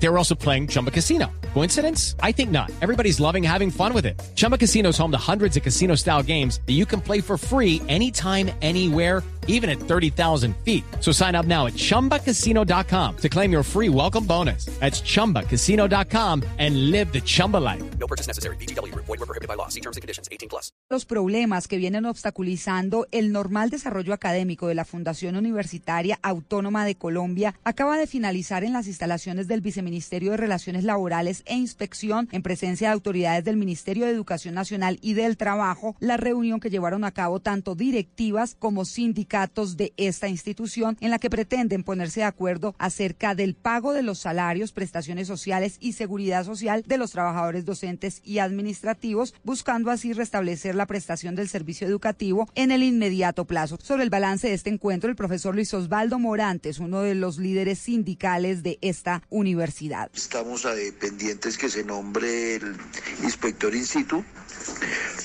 They were also playing Chumba Casino. Coincidence? I think not. Everybody's loving having fun with it. Chumba Casino is home to hundreds of casino style games that you can play for free anytime, anywhere, even at 30,000 feet. So sign up now at chumbacasino.com to claim your free welcome bonus. That's chumbacasino.com and live the Chumba life. No purchase necessary. BGW. Void were prohibited by law. See terms and conditions. 18 plus. Los problemas que vienen obstaculizando el normal desarrollo académico de la Fundación Universitaria Autónoma de Colombia acaba de finalizar en las instalaciones del Viceministerio de Relaciones Laborales e Inspección en presencia de autoridades del Ministerio de Educación Nacional y del Trabajo la reunión que llevaron a cabo tanto directivas como sindicatos de esta institución en la que pretenden ponerse de acuerdo acerca del pago de los salarios, prestaciones sociales y seguridad social de los trabajadores docentes y administrativos, buscando así restablecer la prestación del servicio educativo en el inmediato plazo. Sobre el balance de este encuentro, el profesor Luis Osvaldo Morantes, uno de los líderes sindicales de esta universidad. Estamos eh, pendientes que se nombre el inspector institu.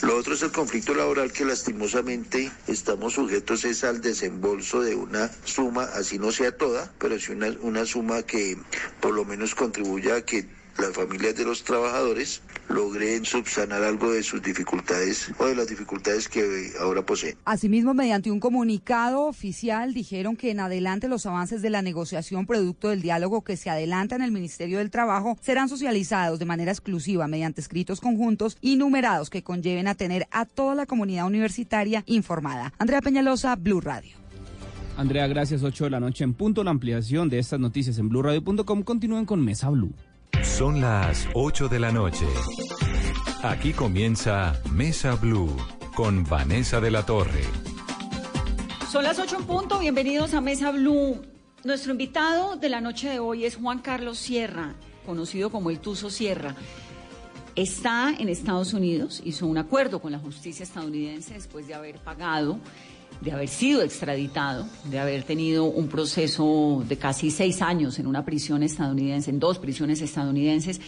Lo otro es el conflicto laboral que lastimosamente estamos sujetos es al desembolso de una suma, así no sea toda, pero sí una, una suma que por lo menos contribuya a que las familias de los trabajadores logren subsanar algo de sus dificultades o de las dificultades que ahora poseen. Asimismo, mediante un comunicado oficial, dijeron que en adelante los avances de la negociación producto del diálogo que se adelanta en el Ministerio del Trabajo serán socializados de manera exclusiva mediante escritos conjuntos y numerados que conlleven a tener a toda la comunidad universitaria informada. Andrea Peñalosa, Blue Radio. Andrea, gracias. 8 de la noche en punto. La ampliación de estas noticias en blurradio.com. Continúen con Mesa Blue. Son las 8 de la noche. Aquí comienza Mesa Blue con Vanessa de la Torre. Son las 8 en punto. Bienvenidos a Mesa Blue. Nuestro invitado de la noche de hoy es Juan Carlos Sierra, conocido como el Tuzo Sierra. Está en Estados Unidos, hizo un acuerdo con la justicia estadounidense después de haber pagado de haber sido extraditado, de haber tenido un proceso de casi seis años en una prisión estadounidense, en dos prisiones estadounidenses.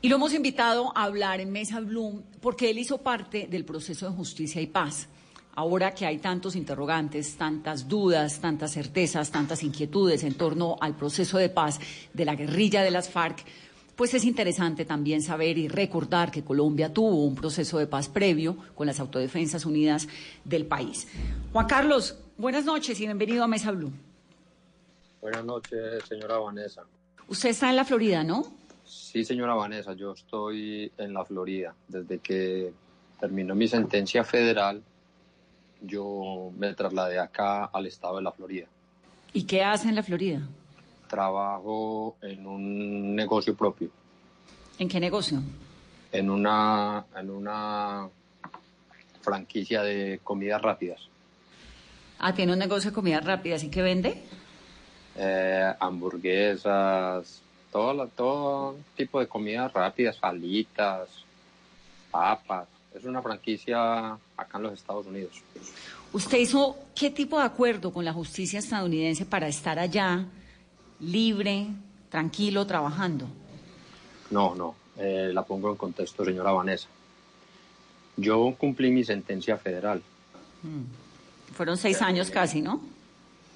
Y lo hemos invitado a hablar en Mesa Bloom porque él hizo parte del proceso de justicia y paz. Ahora que hay tantos interrogantes, tantas dudas, tantas certezas, tantas inquietudes en torno al proceso de paz de la guerrilla de las FARC, pues es interesante también saber y recordar que Colombia tuvo un proceso de paz previo con las Autodefensas Unidas del país. Juan Carlos, buenas noches y bienvenido a Mesa Blue. Buenas noches, señora Vanessa. Usted está en la Florida, ¿no? Sí, señora Vanessa, yo estoy en la Florida. Desde que terminó mi sentencia federal, yo me trasladé acá al estado de la Florida. ¿Y qué hace en la Florida? Trabajo en un negocio propio. ¿En qué negocio? En una, en una franquicia de comidas rápidas. Ah, tiene un negocio de comidas rápidas. ¿Y qué vende? Eh, hamburguesas, todo, todo tipo de comidas rápidas, salitas, papas. Es una franquicia acá en los Estados Unidos. ¿Usted hizo qué tipo de acuerdo con la justicia estadounidense para estar allá libre, tranquilo, trabajando? No, no, eh, la pongo en contexto, señora Vanessa. Yo cumplí mi sentencia federal. Mm. Fueron seis años casi, ¿no?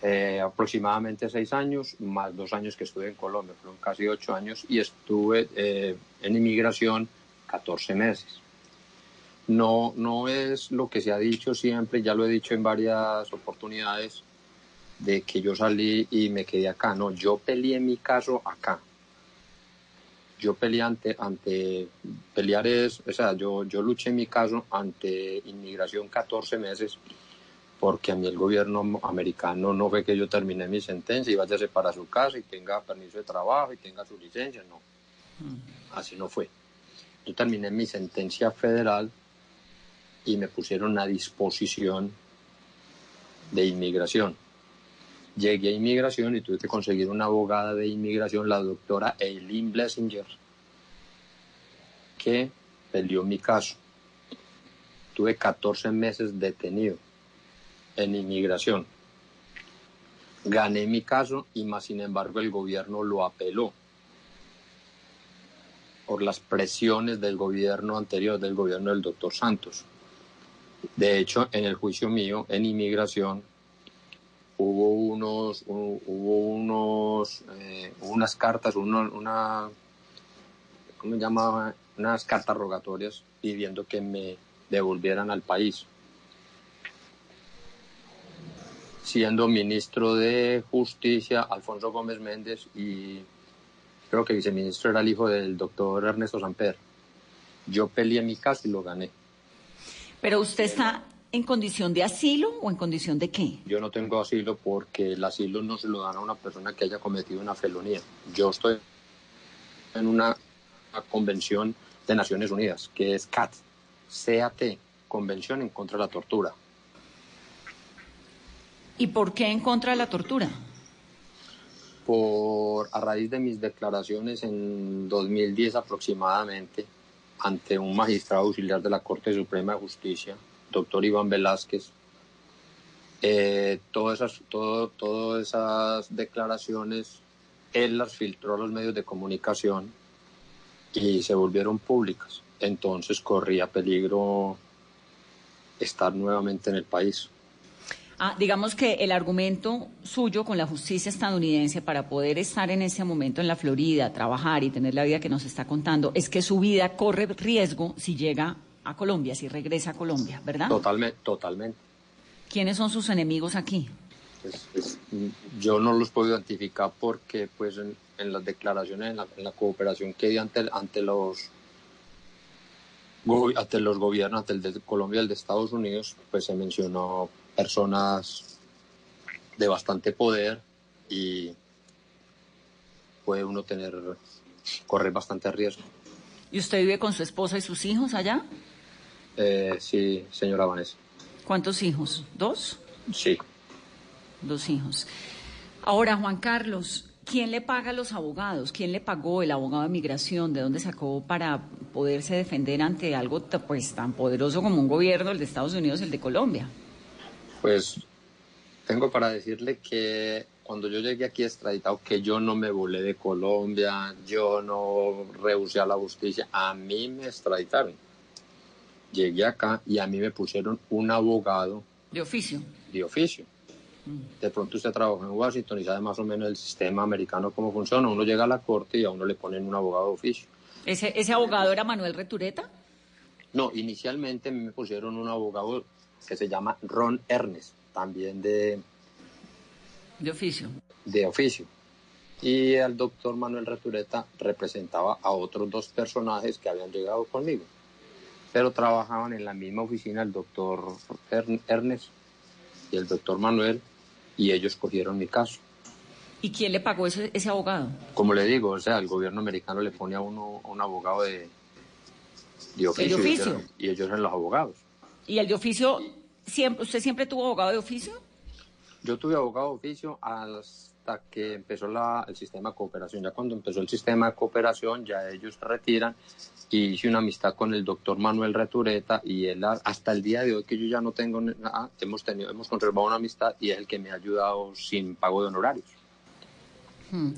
Eh, aproximadamente seis años, más dos años que estuve en Colombia, fueron casi ocho años, y estuve eh, en inmigración 14 meses. No, no es lo que se ha dicho siempre, ya lo he dicho en varias oportunidades, de que yo salí y me quedé acá. No, yo peleé mi caso acá. Yo peleé ante, ante pelear es, o sea, yo, yo luché mi caso ante inmigración 14 meses porque a mí el gobierno americano no ve que yo terminé mi sentencia y váyase para su casa y tenga permiso de trabajo y tenga su licencia, no. Así no fue. Yo terminé mi sentencia federal y me pusieron a disposición de inmigración llegué a inmigración y tuve que conseguir una abogada de inmigración, la doctora Eileen Blessinger, que peleó mi caso. Tuve 14 meses detenido en inmigración. Gané mi caso y más sin embargo el gobierno lo apeló por las presiones del gobierno anterior, del gobierno del doctor Santos. De hecho, en el juicio mío, en inmigración, hubo unos, hu- hubo unos, eh, unas cartas, uno- una, ¿cómo se llama? Unas cartas rogatorias pidiendo que me devolvieran al país. Siendo ministro de Justicia, Alfonso Gómez Méndez, y creo que viceministro era el hijo del doctor Ernesto Samper. Yo peleé mi caso y lo gané. Pero usted está en condición de asilo o en condición de qué? Yo no tengo asilo porque el asilo no se lo dan a una persona que haya cometido una felonía. Yo estoy en una, convención de Naciones Unidas, que es CAT, CAT, Convención en contra de la Tortura. ¿Y por qué en contra de la tortura? Por, a raíz de mis declaraciones en 2010 aproximadamente, ante un magistrado auxiliar de la Corte Suprema de Justicia, doctor Iván Velázquez, eh, todas, esas, todo, todas esas declaraciones él las filtró a los medios de comunicación y se volvieron públicas. Entonces corría peligro estar nuevamente en el país. Ah, digamos que el argumento suyo con la justicia estadounidense para poder estar en ese momento en la Florida, trabajar y tener la vida que nos está contando, es que su vida corre riesgo si llega a Colombia, si regresa a Colombia, ¿verdad? Totalmente, totalmente. ¿Quiénes son sus enemigos aquí? Pues, pues, yo no los puedo identificar porque pues en, en las declaraciones, en la, en la, cooperación que di ante, ante los ante los gobiernos, ante el de Colombia y el de Estados Unidos, pues se mencionó personas de bastante poder y puede uno tener, correr bastante riesgo. ¿Y usted vive con su esposa y sus hijos allá? Eh, sí, señora Vanessa. ¿Cuántos hijos? ¿Dos? Sí. Dos hijos. Ahora, Juan Carlos, ¿quién le paga a los abogados? ¿Quién le pagó el abogado de migración? ¿De dónde sacó para poderse defender ante algo pues, tan poderoso como un gobierno, el de Estados Unidos el de Colombia? Pues tengo para decirle que cuando yo llegué aquí extraditado, que yo no me volé de Colombia, yo no rehusé a la justicia, a mí me extraditaron. Llegué acá y a mí me pusieron un abogado. De oficio. De oficio. De pronto usted trabaja en Washington y sabe más o menos el sistema americano cómo funciona. Uno llega a la corte y a uno le ponen un abogado de oficio. ¿Ese, ese abogado era Manuel Retureta? No, inicialmente me pusieron un abogado que se llama Ron Ernest, también de... De oficio. De oficio. Y el doctor Manuel Retureta representaba a otros dos personajes que habían llegado conmigo, pero trabajaban en la misma oficina el doctor Ernest y el doctor Manuel, y ellos cogieron mi caso. ¿Y quién le pagó ese, ese abogado? Como le digo, o sea, el gobierno americano le pone a uno a un abogado de, de oficio, ¿El de oficio? Y, ellos, eran los abogados. ¿Y el de oficio, siempre, usted siempre tuvo abogado de oficio? Yo tuve abogado de oficio hasta que empezó la, el sistema de cooperación. Ya cuando empezó el sistema de cooperación, ya ellos se retiran y hice una amistad con el doctor Manuel Retureta y él hasta el día de hoy que yo ya no tengo nada, hemos tenido, hemos conservado una amistad y es el que me ha ayudado sin pago de honorarios. Hmm.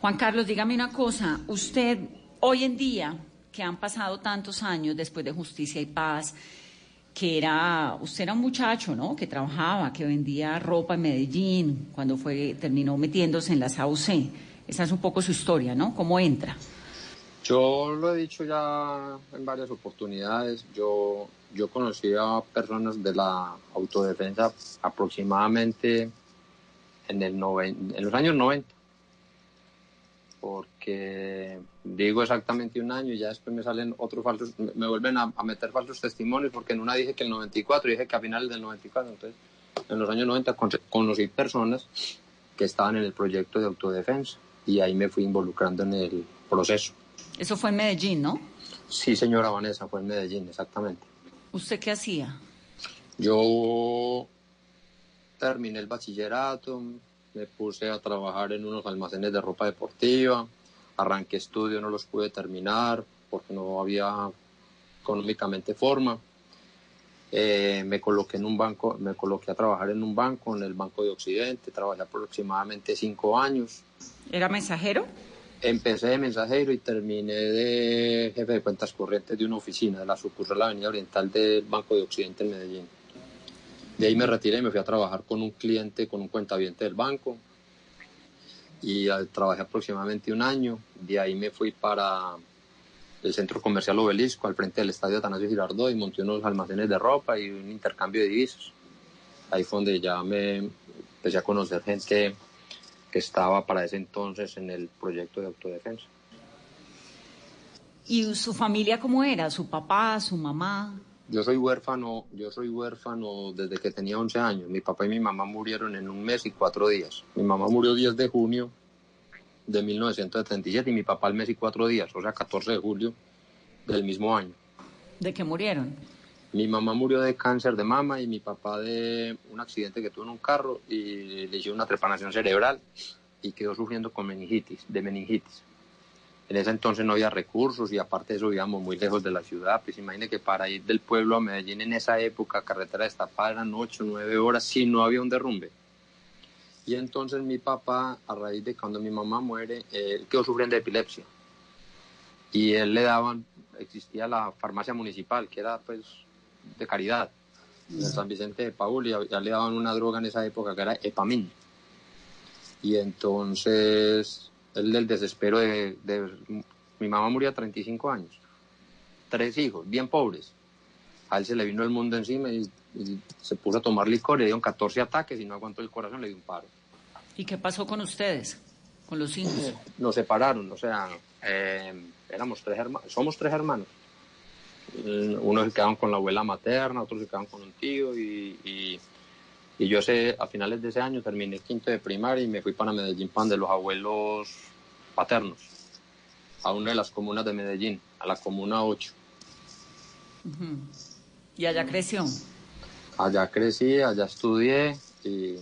Juan Carlos, dígame una cosa, usted hoy en día, que han pasado tantos años después de Justicia y Paz, que era, usted era un muchacho, ¿no? Que trabajaba, que vendía ropa en Medellín, cuando fue, terminó metiéndose en las AUC. Esa es un poco su historia, ¿no? ¿Cómo entra? Yo lo he dicho ya en varias oportunidades. Yo, yo conocí a personas de la autodefensa aproximadamente en, el noven, en los años 90. Porque digo exactamente un año y ya después me salen otros falsos, me, vuelven a, a, meter falsos testimonios porque en una dije que el 94 y dije que a finales del 94. Entonces, en los años 90 con, conocí personas que estaban en el proyecto de autodefensa y ahí me fui involucrando en el proceso. Eso fue en Medellín, ¿no? Sí, señora Vanessa, fue en Medellín, exactamente. ¿Usted qué hacía? Yo terminé el bachillerato, me puse a trabajar en unos almacenes de ropa deportiva, arranqué estudios, no los pude terminar porque no había económicamente forma. Eh, me coloqué en un banco, me coloqué a trabajar en un banco, en el Banco de Occidente, trabajé aproximadamente cinco años. ¿Era mensajero? Empecé de mensajero y terminé de jefe de cuentas corrientes de una oficina de la sucursal de la Avenida Oriental del Banco de Occidente en Medellín. De ahí me retiré y me fui a trabajar con un cliente, con un cuentaviente del banco. Y trabajé aproximadamente un año. De ahí me fui para el centro comercial Obelisco, al frente del estadio Atanasio Girardot, y monté unos almacenes de ropa y un intercambio de divisas. Ahí fue donde ya me empecé a conocer gente que estaba para ese entonces en el proyecto de autodefensa. ¿Y su familia cómo era? ¿Su papá, su mamá? Yo soy huérfano, yo soy huérfano desde que tenía 11 años. Mi papá y mi mamá murieron en un mes y cuatro días. Mi mamá murió 10 de junio de 1977 y mi papá el mes y cuatro días, o sea, 14 de julio del mismo año. ¿De qué murieron? Mi mamá murió de cáncer de mama y mi papá de un accidente que tuvo en un carro y le hicieron una trepanación cerebral y quedó sufriendo con meningitis, de meningitis. En ese entonces no había recursos y aparte de eso vivíamos muy lejos de la ciudad. Pues imagine que para ir del pueblo a Medellín en esa época, carretera destapada, eran 8 o 9 horas si no había un derrumbe. Y entonces mi papá, a raíz de cuando mi mamá muere, él quedó sufriendo de epilepsia. Y él le daban, existía la farmacia municipal, que era pues de caridad, en San Vicente de Paul, y ya le daban una droga en esa época que era Epamin. Y entonces, él del desespero de, de- Mi mamá murió a 35 años, tres hijos, bien pobres. A él se le vino el mundo encima y, y se puso a tomar licor, le dieron 14 ataques y no aguantó el corazón, le dio un paro. ¿Y qué pasó con ustedes? Con los hijos. Nos separaron, o sea, eh, éramos tres hermanos, somos tres hermanos. Unos se quedaron con la abuela materna, otros se quedaron con un tío y, y, y yo sé, a finales de ese año terminé quinto de primaria y me fui para Medellín, pan de los abuelos paternos, a una de las comunas de Medellín, a la comuna 8. Ujú. Y allá creció. Allá crecí, allá estudié y,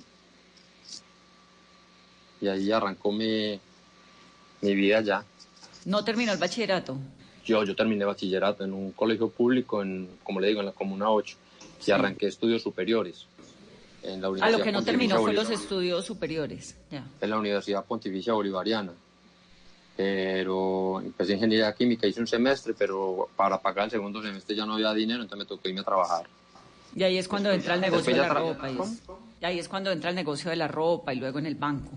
y ahí arrancó mi, mi vida allá. No terminó el bachillerato. Yo, yo terminé bachillerato en un colegio público, en, como le digo, en la Comuna 8, y arranqué estudios superiores en la A Universidad lo que no terminó fue los estudios superiores. En la Universidad Pontificia Bolivariana. Pero empecé ingeniería química, hice un semestre, pero para pagar el segundo semestre ya no había dinero, entonces me tocó irme a trabajar. Y ahí es cuando entra el negocio de la ropa. Y, es- y ahí es cuando entra el negocio de la ropa y luego en el banco.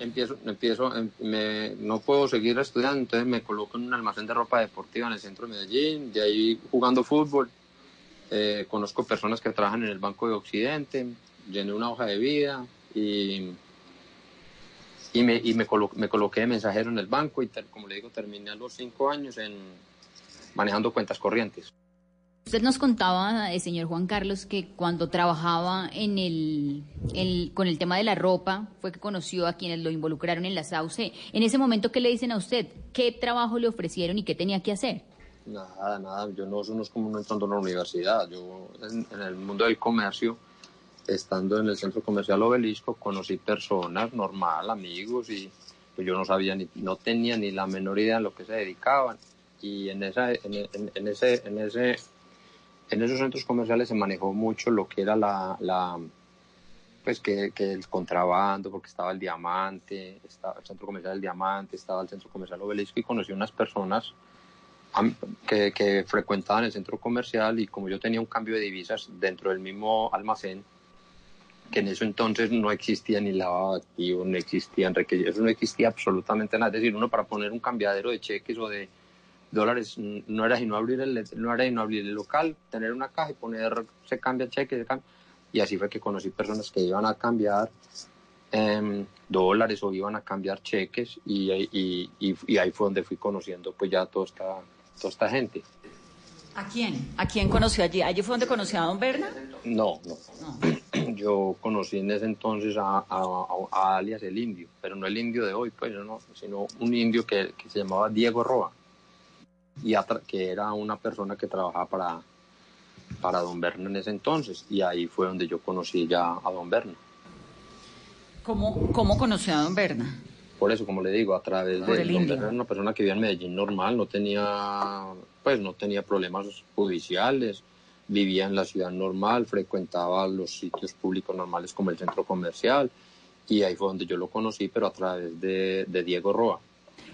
Empiezo, empiezo, em- me, no puedo seguir estudiando, entonces me coloco en un almacén de ropa deportiva en el centro de Medellín, de ahí jugando fútbol. Eh, conozco personas que trabajan en el Banco de Occidente, llené una hoja de vida y, y, me, y me, colo- me coloqué de mensajero en el banco y como le digo, terminé a los cinco años en manejando cuentas corrientes. Usted nos contaba, eh, señor Juan Carlos, que cuando trabajaba en el, con el tema de la ropa, fue que conoció a quienes lo involucraron en la SAUCE. En ese momento, ¿qué le dicen a usted? ¿Qué trabajo le ofrecieron y qué tenía que hacer? Nada, nada, yo no, eso no es como uno entrando a una universidad. Yo en, en el mundo del comercio, estando en el centro comercial Obelisco, conocí personas normal, amigos, y pues yo no sabía ni, no tenía ni la menor idea a lo que se dedicaban. Y en esa, en, en- en ese, en ese, en esos centros comerciales se manejó mucho lo que era la, la pues que, que el contrabando, porque estaba el diamante, estaba el centro comercial del diamante, estaba el centro comercial Obelisco y conocí unas personas que, que frecuentaban el centro comercial y como yo tenía un cambio de divisas dentro del mismo almacén, que en eso entonces no existía ni lavado de activos, no existían requisitos, no existía absolutamente nada. Es decir, uno para poner un cambiadero de cheques o de dólares no era sino abrir el, no era sino abrir el local, tener una caja y poner, se cambia cheques, se cambia. Y así fue que conocí personas que iban a cambiar em, dólares o iban a cambiar cheques y, y, y, y ahí fue donde fui conociendo pues ya toda esta, toda esta gente. ¿A quién? ¿A quién conoció allí? ¿Allí fue donde conoció a don Berna? No, no. No. Yo conocí en ese entonces a, a- a- a alias el indio, pero no el indio de hoy, pues, no, sino un indio que, que se llamaba Diego Roa, y que era una persona que trabajaba para, para don Berna en ese entonces, y ahí fue donde yo conocí ya a don Berna. ¿Cómo, cómo conoció a don Berna? Por eso, como le digo, a través Por de don. Berna era una persona que vivía en Medellín normal, no tenía, pues, no tenía problemas judiciales, vivía en la ciudad normal, frecuentaba los sitios públicos normales como el centro comercial, y ahí fue donde yo lo conocí, pero a través de, de Diego Roa.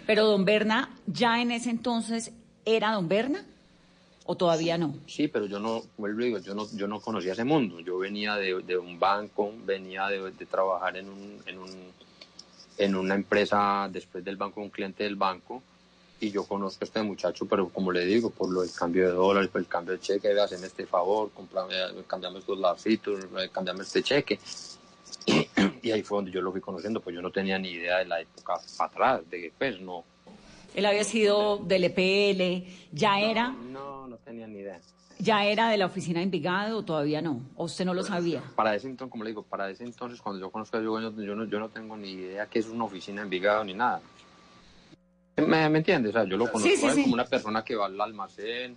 Pero don Berna, ¿ya en ese entonces era don Berna? ¿O todavía no? Sí, pero yo no, vuelvo y digo, yo no, yo no conocía ese mundo. Yo venía de, de un banco, venía de, de trabajar en, un, en, un, en una empresa después del banco, un cliente del banco, y yo conozco a este muchacho, pero como le digo, por lo del cambio de dólares, por el cambio de cheque, haceme este favor, comprame, cambiame estos larcitos, cambiame este cheque. Y ahí fue donde yo lo fui conociendo, pues yo no tenía ni idea de la época atrás, de que pues no. Él había sido del EPL, ¿ya era? No, no tenía ni idea. ¿Ya era de la oficina de Envigado o todavía no? ¿O usted no lo sabía? Para ese entonces, como le digo, para ese entonces, cuando yo conozco a Diego, yo, yo, no, yo no tengo ni idea que es una oficina de Envigado ni nada. ¿Me, me entiendes? O sea, yo lo conozco Sí, sí, a él sí. como una persona que va al almacén,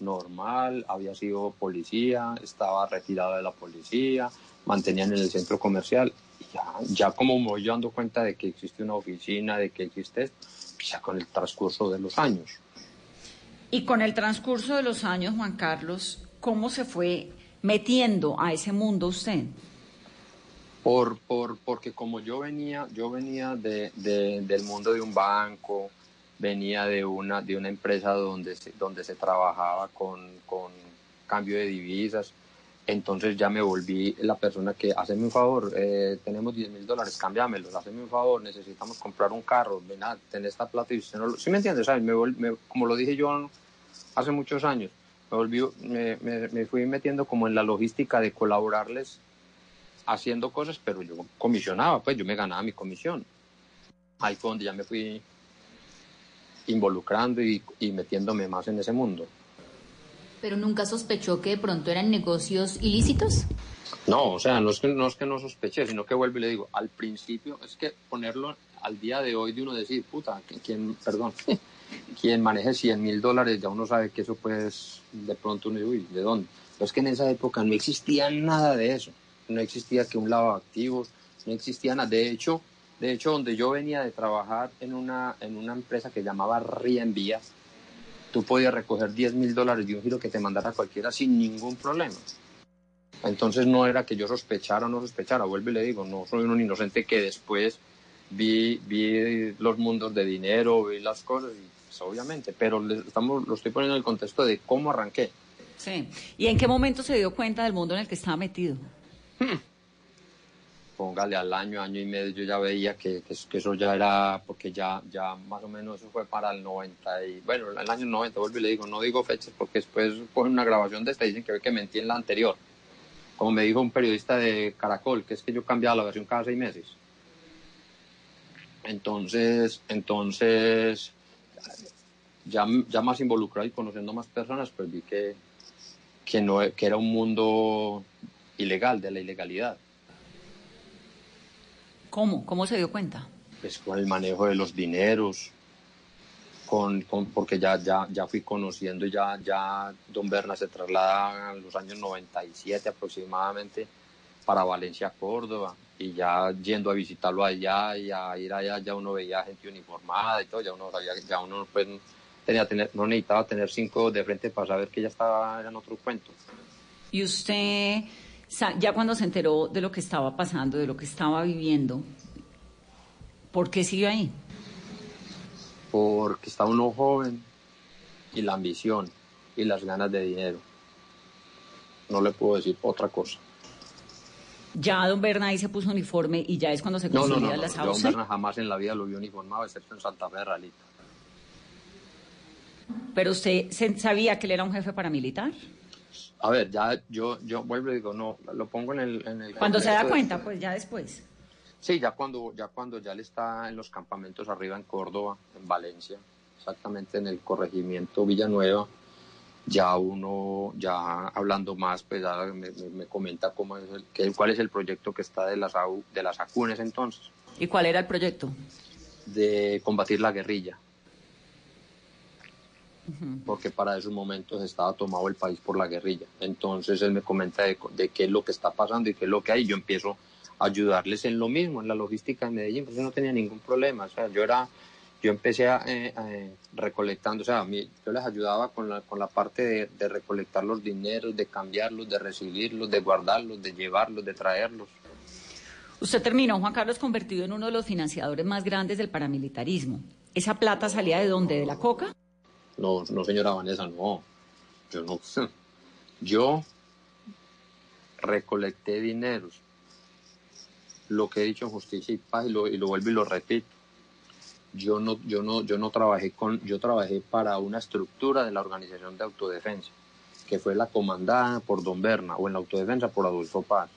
normal, había sido policía, estaba retirado de la policía, mantenían en el centro comercial. Y ya, ya como me voy yo dando cuenta de que existe una oficina, de que existe esto, pues ya con el transcurso de los años. Y con el transcurso de los años, Juan Carlos, ¿cómo se fue metiendo a ese mundo usted? Por, por, porque como yo venía, yo venía de, de- del mundo de un banco, venía de una, de una empresa donde se, donde se trabajaba con, con cambio de divisas, entonces ya me volví la persona que, haceme un favor, eh, tenemos 10 mil dólares, cámbiamelos, haceme un favor, necesitamos comprar un carro, ven a tener esta plata y usted no lo... ¿Sí me entiendes? ¿Sabes? Me vol- me- como lo dije yo hace muchos años, me, volví, me, me- fui metiendo como en la logística de colaborarles haciendo cosas, pero yo comisionaba, pues yo me ganaba mi comisión. Ahí fue donde ya me fui involucrando y, y metiéndome más en ese mundo. Pero nunca sospechó que de pronto eran negocios ilícitos. No, o sea, no es que no, es sospeché, sino que vuelvo y le digo, al principio, es que ponerlo al día de hoy de uno decir, puta, quien, perdón, quien maneje 100 mil dólares, ya uno sabe que eso pues, de pronto uno dice, uy, ¿de dónde? Pero es que en esa época no existía nada de eso, no existía que un lavado de activos, no existía nada. De hecho, de hecho, donde yo venía de trabajar en una, en una empresa que llamaba Rienvía, tú podías recoger 10 mil dólares de un giro que te mandara cualquiera sin ningún problema. Entonces no era que yo sospechara o no sospechara, vuelvo y le digo, no soy un inocente que después vi, vi los mundos de dinero, vi las cosas, y, pues, obviamente, pero le estamos, lo estoy poniendo en el contexto de cómo arranqué. Sí. ¿Y en qué momento se dio cuenta del mundo en el que estaba metido? Póngale al año, año y medio, yo ya veía que, eso ya era, porque ya, ya más o menos eso fue para el 90, y bueno, el año 90, vuelvo y le digo, no digo fechas porque después cogen una grabación de esta dicen que ve que mentí en la anterior. Como me dijo un periodista de Caracol, que es que yo cambiaba la versión cada seis meses. Entonces, entonces, ya, ya más involucrado y conociendo más personas, pues vi que, que, no, que era un mundo ilegal, de la ilegalidad. ¿Cómo? ¿Cómo se dio cuenta? Pues con el manejo de los dineros, con, con- porque ya, ya, ya fui conociendo, ya, ya Don Berna se traslada en los años 97 aproximadamente para Valencia, Córdoba, y ya yendo a visitarlo allá y a ir allá, ya uno veía gente uniformada y todo, ya uno sabía, ya uno pues tenía tener, no necesitaba tener cinco de frente para saber que ya estaba en otro cuento. Y usted, ya cuando se enteró de lo que estaba pasando, de lo que estaba viviendo, ¿por qué siguió ahí? porque está uno joven y la ambición y las ganas de dinero. No le puedo decir otra cosa. Ya don Berna ahí se puso uniforme y ya es cuando se No, no, no, consolida no. la Yo a sauce. Berna jamás en la vida lo vi uniformado, excepto en Santa Fe de Ralito. Pero usted se- sabía que él era un jefe paramilitar. A ver, ya yo, yo vuelvo y digo, no, lo pongo en el... En el Cuando se da de- cuenta, pues ya después. Sí, ya cuando, ya cuando ya él está en los campamentos arriba en Córdoba, en Valencia, exactamente en el corregimiento Villanueva, ya uno, ya hablando más, pues ya me, me- me comenta cómo es el, que- cuál es el proyecto que está de las, AU de las ACU en ese entonces, ¿Y cuál era el proyecto? de combatir la guerrilla. Porque para esos momentos estaba tomado el país por la guerrilla. Entonces él me comenta de, qué es lo que está pasando y qué es lo que hay. Yo empiezo a ayudarles en lo mismo, en la logística de Medellín, pues yo no tenía ningún problema. O sea, yo era, yo empecé a, eh, eh, recolectando, o sea, a mí- yo les ayudaba con la, con la parte de, de recolectar los dineros, de cambiarlos, de recibirlos, de guardarlos, de llevarlos, de traerlos. Usted terminó, Juan Carlos, convertido en uno de los financiadores más grandes del paramilitarismo. ¿Esa plata salía de dónde? ¿De la coca? No, no, señora Vanessa, no. Yo no. Yo recolecté dineros. Lo que he dicho en justicia y paz y lo, y lo vuelvo y lo repito. Yo no, yo no, yo no trabajé con, yo trabajé para una estructura de la organización de autodefensa, que fue la comandada por Don Berna, o en la autodefensa por Adolfo Paz.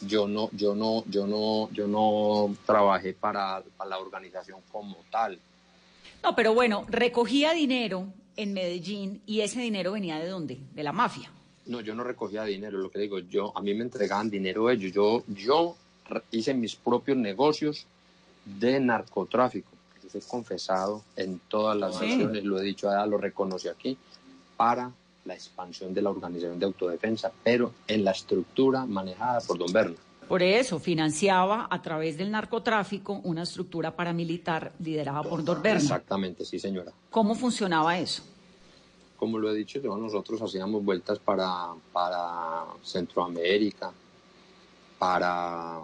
Yo no, yo no, yo no, yo no trabajé para, para la organización como tal. No, pero bueno, recogía dinero en Medellín y ese dinero venía de dónde? De la mafia. No, yo no recogía dinero, lo que digo, yo, a mí me entregaban dinero ellos, yo, yo hice mis propios negocios de narcotráfico. Yo he confesado en todas las Sí. sesiones, lo he dicho, allá, lo reconocí aquí, para la expansión de la organización de autodefensa, pero en la estructura manejada por Don Berna. Por eso financiaba a través del narcotráfico una estructura paramilitar liderada por Dorberna. Exactamente, sí, señora. ¿Cómo funcionaba eso? Como lo he dicho yo, nosotros hacíamos vueltas para, para Centroamérica, para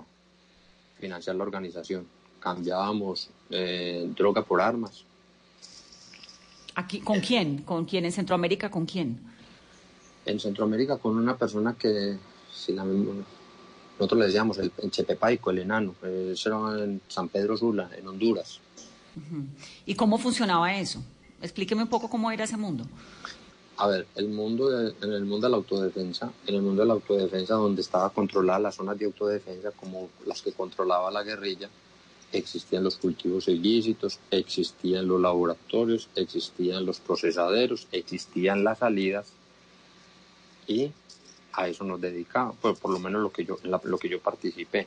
financiar la organización. Cambiábamos eh, droga por armas. Aquí, ¿Con quién? ¿Con quién en Centroamérica? ¿Con quién? En Centroamérica con una persona que, si la, nosotros le decíamos el, el Chepepaico, el enano. Eso era en San Pedro Sula, en Honduras. ¿Y cómo funcionaba eso? Explíqueme un poco cómo era ese mundo. A ver, el mundo de- en el mundo de la autodefensa, en el mundo de la autodefensa donde estaba controlada las zonas de autodefensa como las que controlaba la guerrilla, existían los cultivos ilícitos, existían los laboratorios, existían los procesaderos, existían las salidas y a eso nos dedicamos, pues por lo menos lo que yo, la- lo que yo participé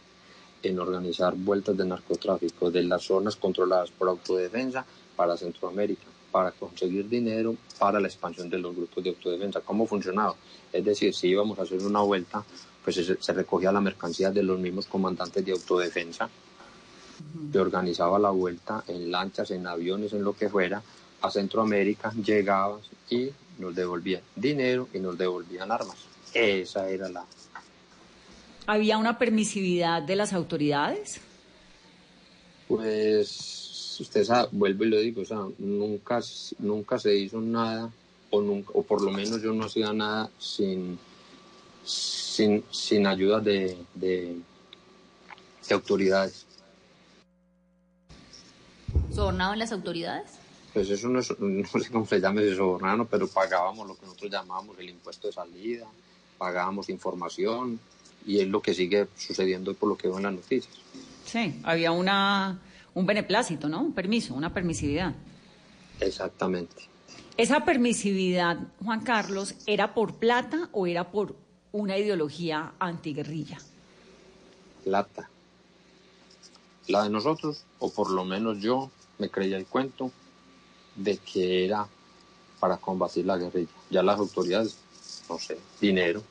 en organizar vueltas de narcotráfico de las zonas controladas por autodefensa para Centroamérica, para conseguir dinero para la expansión de los grupos de autodefensa. ¿Cómo funcionaba? Es decir, si íbamos a hacer una vuelta, pues se, se recogía la mercancía de los mismos comandantes de autodefensa, se organizaba la vuelta en lanchas, en aviones, en lo que fuera, a Centroamérica, llegaban y nos devolvían dinero y nos devolvían armas. Esa era la, ¿Había una permisividad de las autoridades? Pues usted sabe, vuelvo y lo digo, o sea, nunca, nunca se hizo nada, o, nunca, o por lo menos yo no hacía nada sin, sin, sin ayuda de, de, de autoridades. ¿Sobornaban las autoridades? Pues eso no, es, no sé cómo se llame ese sobornano, pero pagábamos lo que nosotros llamábamos el impuesto de salida, pagábamos información, y es lo que sigue sucediendo por lo que veo en las noticias. Sí, había una, un beneplácito, ¿no? Un permiso, una permisividad. Exactamente. ¿Esa permisividad, Juan Carlos, era por plata o era por una ideología antiguerrilla? plata. La de nosotros, o por lo menos yo, me creía el cuento de que era para combatir la guerrilla. Ya las autoridades, no sé, dinero.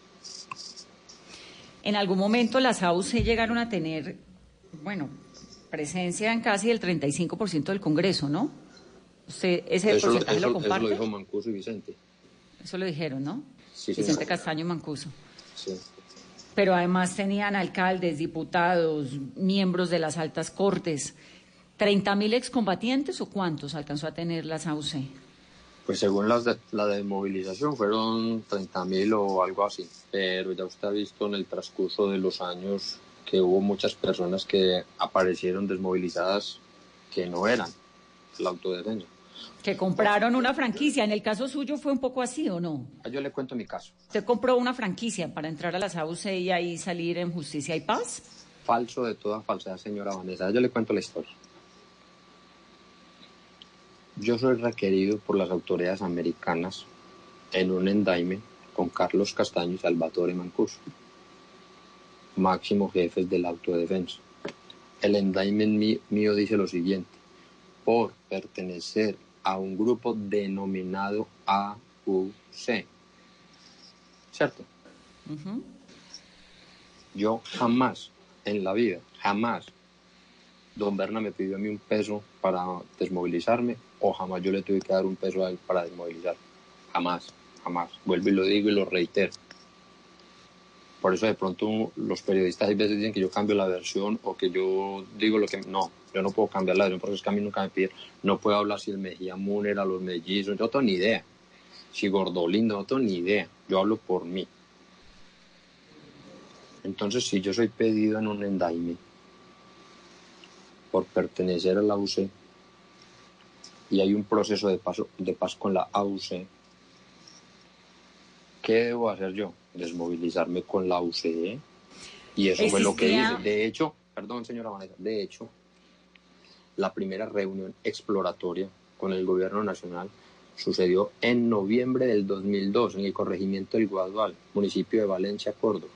En algún momento las AUC llegaron a tener, bueno, presencia en casi el 35% del Congreso, ¿no? Usted ese Eso, lo- porcentaje eso- lo eso comparte? lo dijo Mancuso y Vicente. Eso lo dijeron, ¿no? Sí, Vicente. Castaño Mancuso. Sí. Pero además tenían alcaldes, diputados, miembros de las altas cortes. ¿30 mil excombatientes o cuántos alcanzó a tener las AUC? Pues según las de, la de movilización fueron 30 mil o algo así. Pero ya usted ha visto en el transcurso de los años que hubo muchas personas que aparecieron desmovilizadas que no eran la autodefensa. Que compraron una franquicia. En el caso suyo fue un poco así, ¿o no? Ah, Yo le cuento mi caso. Usted compró una franquicia para entrar a las AUC y ahí salir en justicia y paz. falso de toda falsedad, señora Vanessa. Yo le cuento la historia. Yo soy requerido por las autoridades americanas en un endaime con Carlos Castaño y Salvatore Mancuso, máximo jefes de la autodefensa. El endaime mí- mío dice lo siguiente, por pertenecer a un grupo denominado AUC. ¿Cierto? Yo jamás en la vida, jamás, don Berna me pidió a mí un peso para desmovilizarme o jamás yo le tuve que dar un peso a él para desmovilizar. Jamás, jamás. Vuelvo y lo digo y lo reitero. Por eso de pronto los periodistas a veces dicen que yo cambio la versión o que yo digo lo que... No, yo no puedo cambiar la versión porque es que a mí nunca me piden. No puedo hablar si el Mejía Moon era los mellizos, yo no tengo ni idea. Si Gordolindo, no tengo ni idea. Yo hablo por mí. Entonces, si yo soy pedido en un endaime por pertenecer a la UC y hay un proceso de, paso, de paz con la AUC, ¿qué debo hacer yo? Desmovilizarme con la UCE. Y eso fue lo que hice. De hecho, perdón, señora Vanessa, de hecho, la primera reunión exploratoria con el gobierno nacional sucedió en noviembre del 2002 en el corregimiento del Guadual, municipio de Valencia, Córdoba.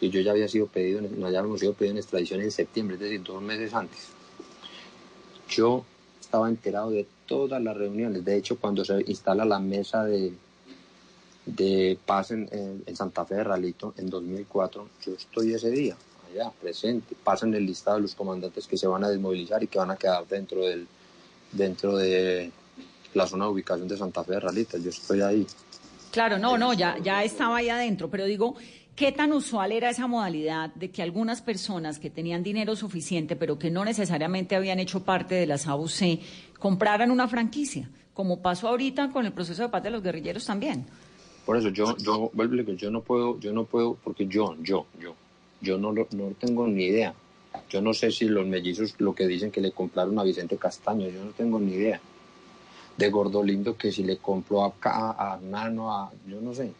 Y yo ya había sido pedido, no habíamos sido pedido en extradición en septiembre, es decir, dos meses antes. Yo estaba enterado de todas las reuniones. De hecho, cuando se instala la mesa de, de paz en, Santa Fe de Ralito en 2004, yo estoy ese día allá presente. Pasan el listado de los comandantes que se van a desmovilizar y que van a quedar dentro del dentro de la zona de ubicación de Santa Fe de Ralito. Yo estoy ahí. Claro, no, no, ya, ya estaba ahí adentro, pero digo, ¿Qué tan usual era esa modalidad de que algunas personas que tenían dinero suficiente, pero que no necesariamente habían hecho parte de las AUC, compraran una franquicia? Como pasó ahorita con el proceso de paz de los guerrilleros también. Por eso yo, yo, yo no puedo, yo no puedo, porque yo, yo, yo, yo no, no tengo ni idea. Yo no sé si los mellizos lo que dicen que le compraron a Vicente Castaño, yo no tengo ni idea. De Gordolindo que si le compró a, a, a yo no sé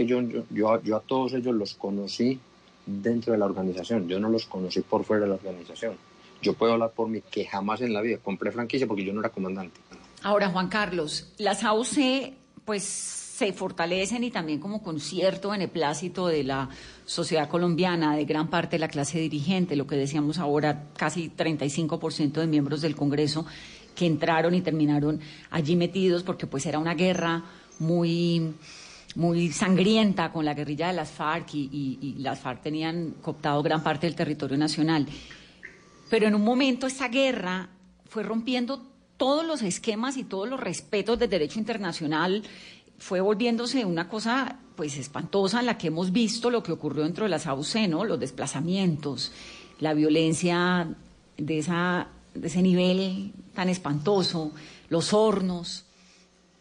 que yo, yo, yo, a todos ellos los conocí dentro de la organización, yo no los conocí por fuera de la organización. Yo puedo hablar por mí que jamás en la vida compré franquicia porque yo no era comandante. Ahora, Juan Carlos, las AUC pues se fortalecen y también como con cierto beneplácito de la sociedad colombiana, de gran parte de la clase dirigente, lo que decíamos ahora, casi 35% de miembros del Congreso que entraron y terminaron allí metidos porque pues era una guerra muy muy sangrienta con la guerrilla de las FARC y, las FARC tenían cooptado gran parte del territorio nacional. Pero en un momento esa guerra fue rompiendo todos los esquemas y todos los respetos del derecho internacional, fue volviéndose una cosa pues espantosa en la que hemos visto lo que ocurrió dentro de las AUC, ¿no? Los desplazamientos, la violencia de, esa, de ese nivel tan espantoso, los hornos.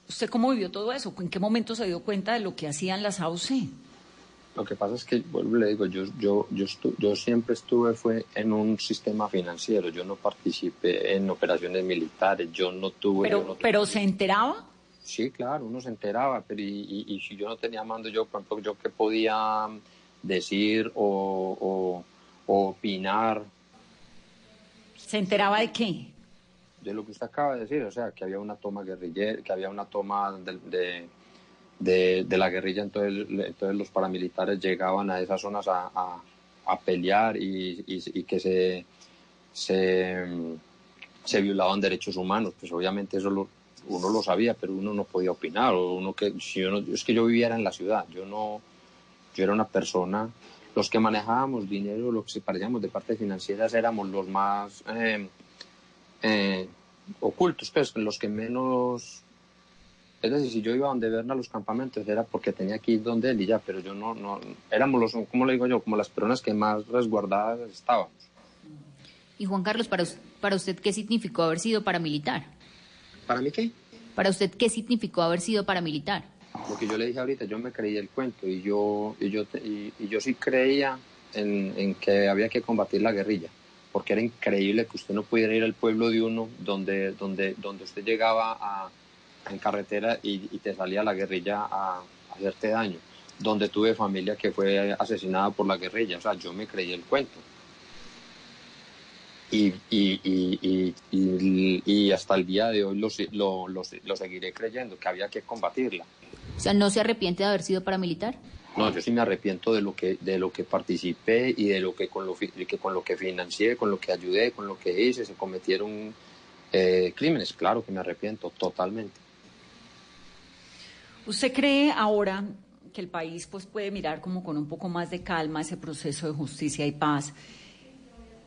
¿Usted cómo vivió todo eso? ¿En qué momento se dio cuenta de lo que hacían las AUC? Lo que pasa es que, vuelvo le digo, yo, yo, yo, yo siempre estuve fue en un sistema financiero, yo no participé en operaciones militares, yo no tuve... ¿Pero, ¿pero se enteraba? Sí, claro, uno se enteraba, pero y, si yo no tenía mando, yo, yo qué podía decir o, o opinar. ¿Se enteraba de qué? De lo que usted acaba de decir, o sea, que había una toma guerrillera, que había una toma de, de, de, la guerrilla, entonces, entonces los paramilitares llegaban a esas zonas a, a, pelear y, y, que se, se, se, violaban derechos humanos, pues obviamente eso uno lo sabía, pero uno no podía opinar, o uno que, si yo es que yo viviera en la ciudad, yo no, yo era una persona, los que manejábamos dinero, los que parecíamos de parte financieras éramos los más... Eh, eh, ocultos, pues, los que menos... Es decir, si yo iba donde verna a los campamentos era porque tenía que ir donde él y ya, pero yo no, no, éramos los, ¿cómo le digo yo? Como las personas que más resguardadas estábamos. Y Juan Carlos, para, para usted, ¿qué significó haber sido paramilitar? ¿Para mí qué? Para usted, ¿qué significó haber sido paramilitar? Lo que yo le dije ahorita, yo me creía el cuento y yo, y yo, y, yo sí creía en, en que había que combatir la guerrilla porque era increíble que usted no pudiera ir al pueblo de uno donde, donde, donde usted llegaba a, en carretera y, te salía la guerrilla a, hacerte daño, donde tuve familia que fue asesinada por la guerrilla, o sea, yo me creí el cuento. Y, y, y, y hasta el día de hoy lo, lo, lo seguiré creyendo, que había que combatirla. O sea, ¿no se arrepiente de haber sido paramilitar? No, yo sí me arrepiento de lo que, de lo que participé y de lo que con lo que con lo que financié, con lo que ayudé, con lo que hice, se cometieron eh, crímenes. Claro que me arrepiento totalmente. ¿Usted cree ahora que el país pues, puede mirar como con un poco más de calma ese proceso de justicia y paz?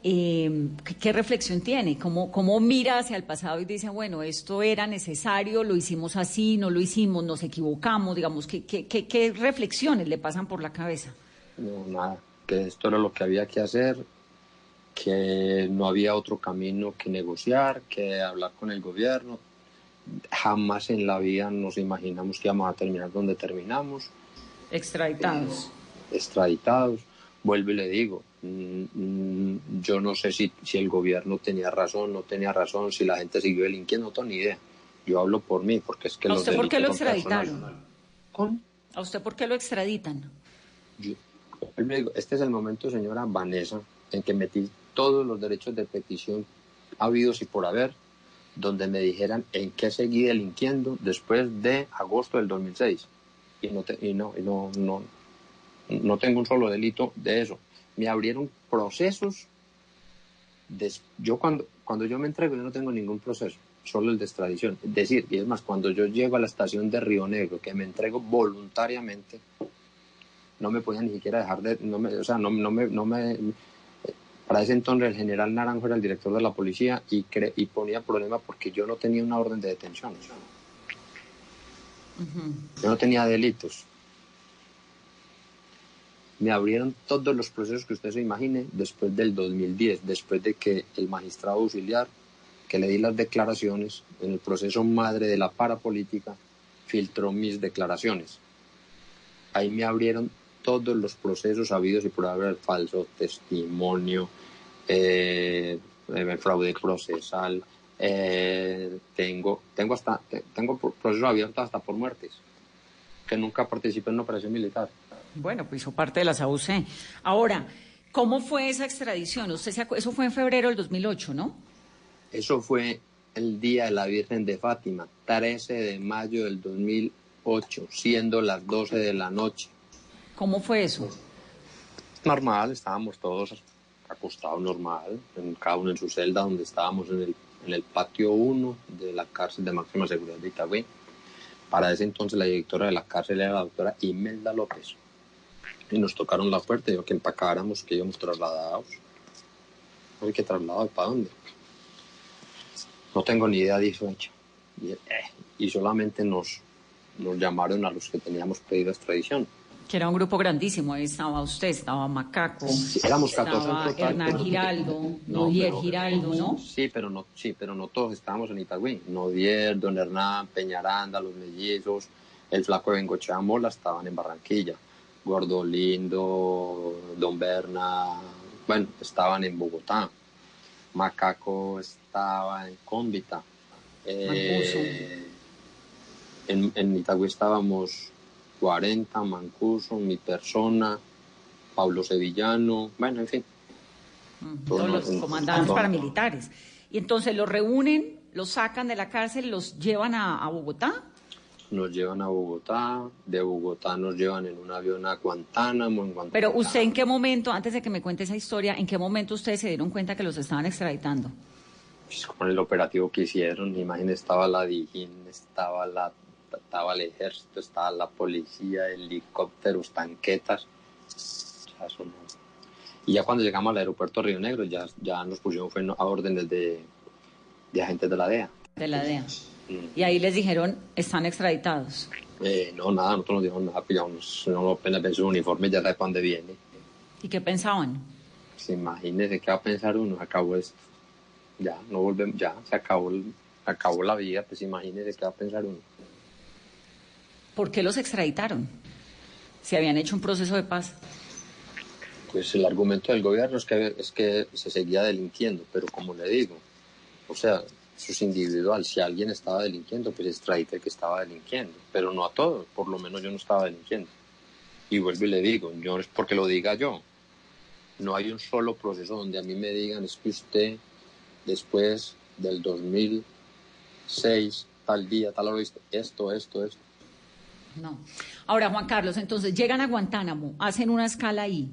Eh, ¿qué, reflexión tiene? ¿Cómo, ¿Cómo mira hacia el pasado y dice, bueno, esto era necesario, lo hicimos así, no lo hicimos, nos equivocamos? Digamos, ¿qué, qué, qué reflexiones le pasan por la cabeza? No, nada, que esto era lo que había que hacer, que no había otro camino que negociar, que hablar con el gobierno. Jamás en la vida nos imaginamos que íbamos a terminar donde terminamos. Extraditados. extraditados. Vuelvo y le digo, yo no sé si, si el gobierno tenía razón, no tenía razón, si la gente siguió delinquiendo, no tengo ni idea. Yo hablo por mí, porque es que ¿A los usted por qué lo extraditaron? ¿A usted por qué lo extraditan? Yo- este es el momento, señora Vanessa, en que metí todos los derechos de petición habidos y por haber, donde me dijeran en qué seguí delinquiendo después de agosto del 2006. Y no, te- y no, y no, no, no tengo un solo delito de eso. Me abrieron procesos. yo cuando, cuando yo me entrego, yo no tengo ningún proceso, solo el de extradición. Es decir, y es más, cuando yo llego a la estación de Río Negro, que me entrego voluntariamente, no me podía ni siquiera dejar de, no me, o sea, no, no me, no me, para ese entonces el general Naranjo era el director de la policía y, cre- y ponía problema porque yo no tenía una orden de detención. Yo no tenía delitos. Me abrieron todos los procesos que usted se imagine después del 2010, después de que el magistrado auxiliar, que le di las declaraciones en el proceso madre de la parapolítica, filtró mis declaraciones. Ahí me abrieron todos los procesos habidos y por haber falso testimonio, eh, fraude procesal, eh, tengo, tengo hasta, te- tengo pro- procesos abiertos hasta por muertes, que nunca participé en una operación militar. Bueno, pues hizo parte de las AUC. Ahora, ¿cómo fue esa extradición? Usted se acu- eso fue en febrero del 2008, ¿no? Eso fue el día de la Virgen de Fátima, 13 de mayo del 2008, siendo las 12 de la noche. ¿Cómo fue eso? Normal, estábamos todos acostados normal, en, cada uno en su celda, donde estábamos en el, en el patio 1 de la cárcel de máxima seguridad de Itagüí. Para ese entonces la directora de la cárcel era la doctora Imelda López. Y nos tocaron la puerta, dijo que empacáramos, que íbamos trasladados. No sé qué trasladados, ¿para dónde? No tengo ni idea, dijo ella. Y, eh, y solamente nos, nos llamaron a los que teníamos pedido extradición. Que era un grupo grandísimo. Ahí estaba usted, estaba Macaco, éramos 14 en estaba total, Hernán pero- Giraldo, No, Nodier pero- Giraldo, ¿no? Sí, pero no, sí, pero no todos estábamos en Itagüí. Nodier, Don Hernán, Peñaranda, Los Mellizos, el Flaco de Bengochea Mola estaban en Barranquilla. Gordo Lindo, Don Berna, bueno, estaban en Bogotá. Macaco estaba en Cómbita. Eh, en, en Itagüí estábamos 40, Mancuso, mi persona, Pablo Sevillano, bueno, en fin. Todos los comandantes todo. paramilitares. Y entonces los reúnen, los sacan de la cárcel, los llevan a, a Bogotá. Nos llevan a Bogotá, de Bogotá nos llevan en un avión a Guantánamo. En Guantánamo Pero usted en qué momento, antes de que me cuente esa historia, en qué momento ustedes se dieron cuenta que los estaban extraditando? pues, con el operativo que hicieron, imagínense, estaba la DIGIN, estaba, la, estaba el ejército, estaba la policía, helicópteros, tanquetas. O sea, eso no- Y ya cuando llegamos al aeropuerto de Río Negro, ya, ya nos pusieron fue a órdenes de, de agentes de la DEA. De la DEA. Y ahí les dijeron, están extraditados. Eh, no, nada, nosotros nos dijeron nada, pillamos, no apenas ven su uniforme, ya sabe dónde viene. ¿Y qué pensaban? Pues imagínese qué va a pensar uno, acabó esto. Ya, no volvemos, ya, se acabó, el- acabó la vida, pues imagínese qué va a pensar uno. ¿Por qué los extraditaron? Si habían hecho un proceso de paz. Pues el argumento del gobierno es que, es que se seguía delinquiendo, pero como le digo, o sea, es individual. Si alguien estaba delinquiendo, pues el que estaba delinquiendo, pero no a todos, por lo menos yo no estaba delinquiendo. Y vuelvo y le digo, yo no es porque lo diga yo, no hay un solo proceso donde a mí me digan es que usted después del 2006, tal día, tal hora, esto, esto, esto. No. Ahora, Juan Carlos, entonces llegan a Guantánamo, hacen una escala ahí.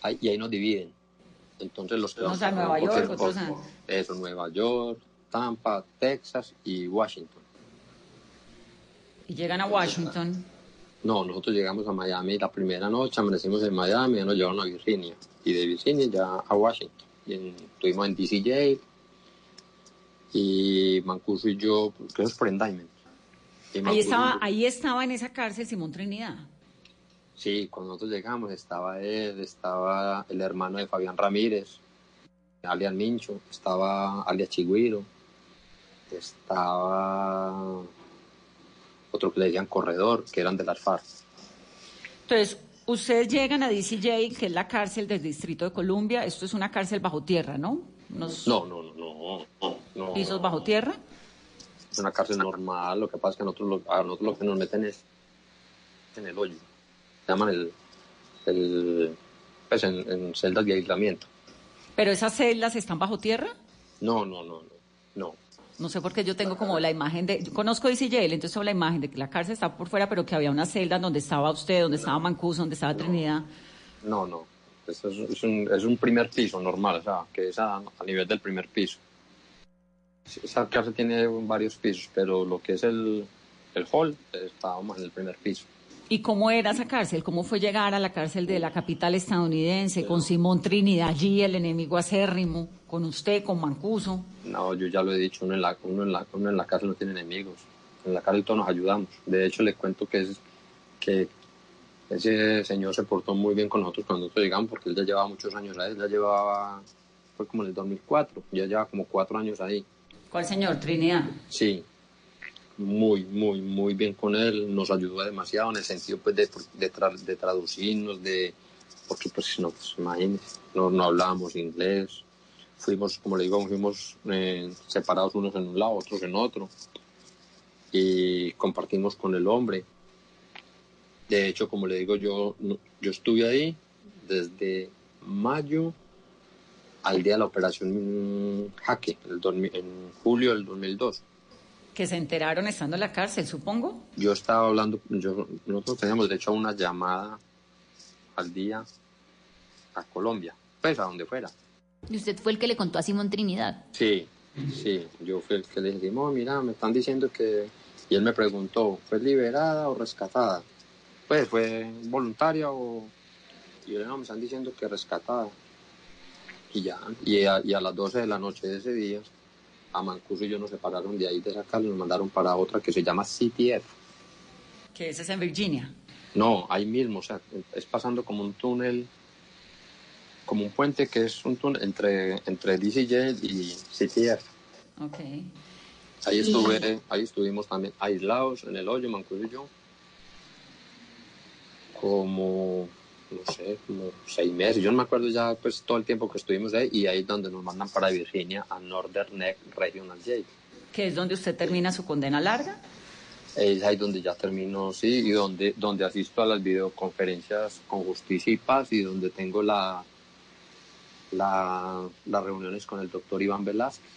Ahí- y ahí nos dividen. Entonces los que Unos a Nueva York, otros a- Eso, Nueva York, Tampa, Texas y Washington. Y llegan a Washington. No, nosotros llegamos a Miami la primera noche, amanecimos en Miami, ya nos llevaron a Virginia. Y de Virginia ya a Washington. Y en- estuvimos en DC Jail. Y Mancuso y yo, creo que es por indictment. Y Ahí estaba, ahí estaba en esa cárcel Simón Trinidad. Sí, cuando nosotros llegamos estaba él, estaba el hermano de Fabián Ramírez, alias Mincho, estaba alias Chigüiro, estaba otro que le decían Corredor, que eran de las FARC. Entonces, ustedes llegan a DCJ, que es la cárcel del Distrito de Columbia. Esto es una cárcel bajo tierra, ¿no? No, no, no, no, no. pisos bajo tierra. Es una cárcel normal, lo que pasa es que a nosotros lo, a nosotros lo que nos meten es en el hoyo. Se llaman el, el pues en, en celdas de aislamiento. Pero esas celdas están bajo tierra. No, no, no, no, no. No sé por qué yo tengo como la imagen de. Yo conozco DCJ, entonces tengo la imagen de que la cárcel está por fuera, pero que había una celda donde estaba usted, donde estaba Mancuso, donde estaba Trinidad. No, no. Esto es, es un, es un primer piso normal, o sea, que es a, a nivel del primer piso. Esa cárcel tiene varios pisos, pero lo que es el, el hall estábamos en el primer piso. ¿Y cómo era esa cárcel? ¿Cómo fue llegar a la cárcel de la capital estadounidense con Simón Trinidad allí, el enemigo acérrimo, con usted, con Mancuso? No, yo ya lo he dicho, uno en la, uno en la, uno en la cárcel no tiene enemigos. En la cárcel todos nos ayudamos. De hecho, le cuento que, es, que ese señor se portó muy bien con nosotros cuando nosotros llegamos, porque él ya llevaba muchos años ahí. Él ya llevaba, fue como en el 2004, ya lleva como cuatro años ahí. ¿Cuál señor? Trinidad. Sí, muy, muy, muy bien con él. Nos ayudó demasiado en el sentido pues, de, de, tra- de traducirnos, de, porque pues no, pues, imagínese, no, no hablábamos inglés. Fuimos, como le digo, fuimos eh, separados unos en un lado, otros en otro. Y compartimos con el hombre. De hecho, como le digo, yo, yo estuve ahí desde mayo al día de la operación mm, Jaque, en julio del 2002. Que se enteraron estando en la cárcel, supongo. Yo estaba hablando, yo, nosotros teníamos derecho a una llamada al día a Colombia, pues a donde fuera. Y usted fue el que le contó a Simón Trinidad. Sí, sí, yo fui el que le dije, "Mo, mira, me están diciendo que... Y él me preguntó, ¿fue liberada o rescatada? Pues, ¿fue voluntaria o...? Y yo le dije, no, me están diciendo que rescatada. Y ya, y a, y a las 12 de la noche de ese día, a Mancuso y yo nos separaron de ahí, de esa casa, y nos mandaron para otra que se llama CTF. Que ese es en Virginia. No, ahí mismo, o sea, es pasando como un túnel, como un puente que es un túnel entre, entre DCJ y CTF. Ok. Ahí estuve, ahí estuvimos también aislados en el hoyo, Mancuso y yo, como, no sé, como seis meses. Yo no me acuerdo ya pues todo el tiempo que estuvimos ahí y ahí es donde nos mandan para Virginia a Northern Neck Regional Jail. Que es donde usted termina su condena larga. Es ahí donde ya termino, sí, y donde, donde asisto a las videoconferencias con Justicia y Paz y donde tengo la, la, las reuniones con el doctor Iván Velázquez.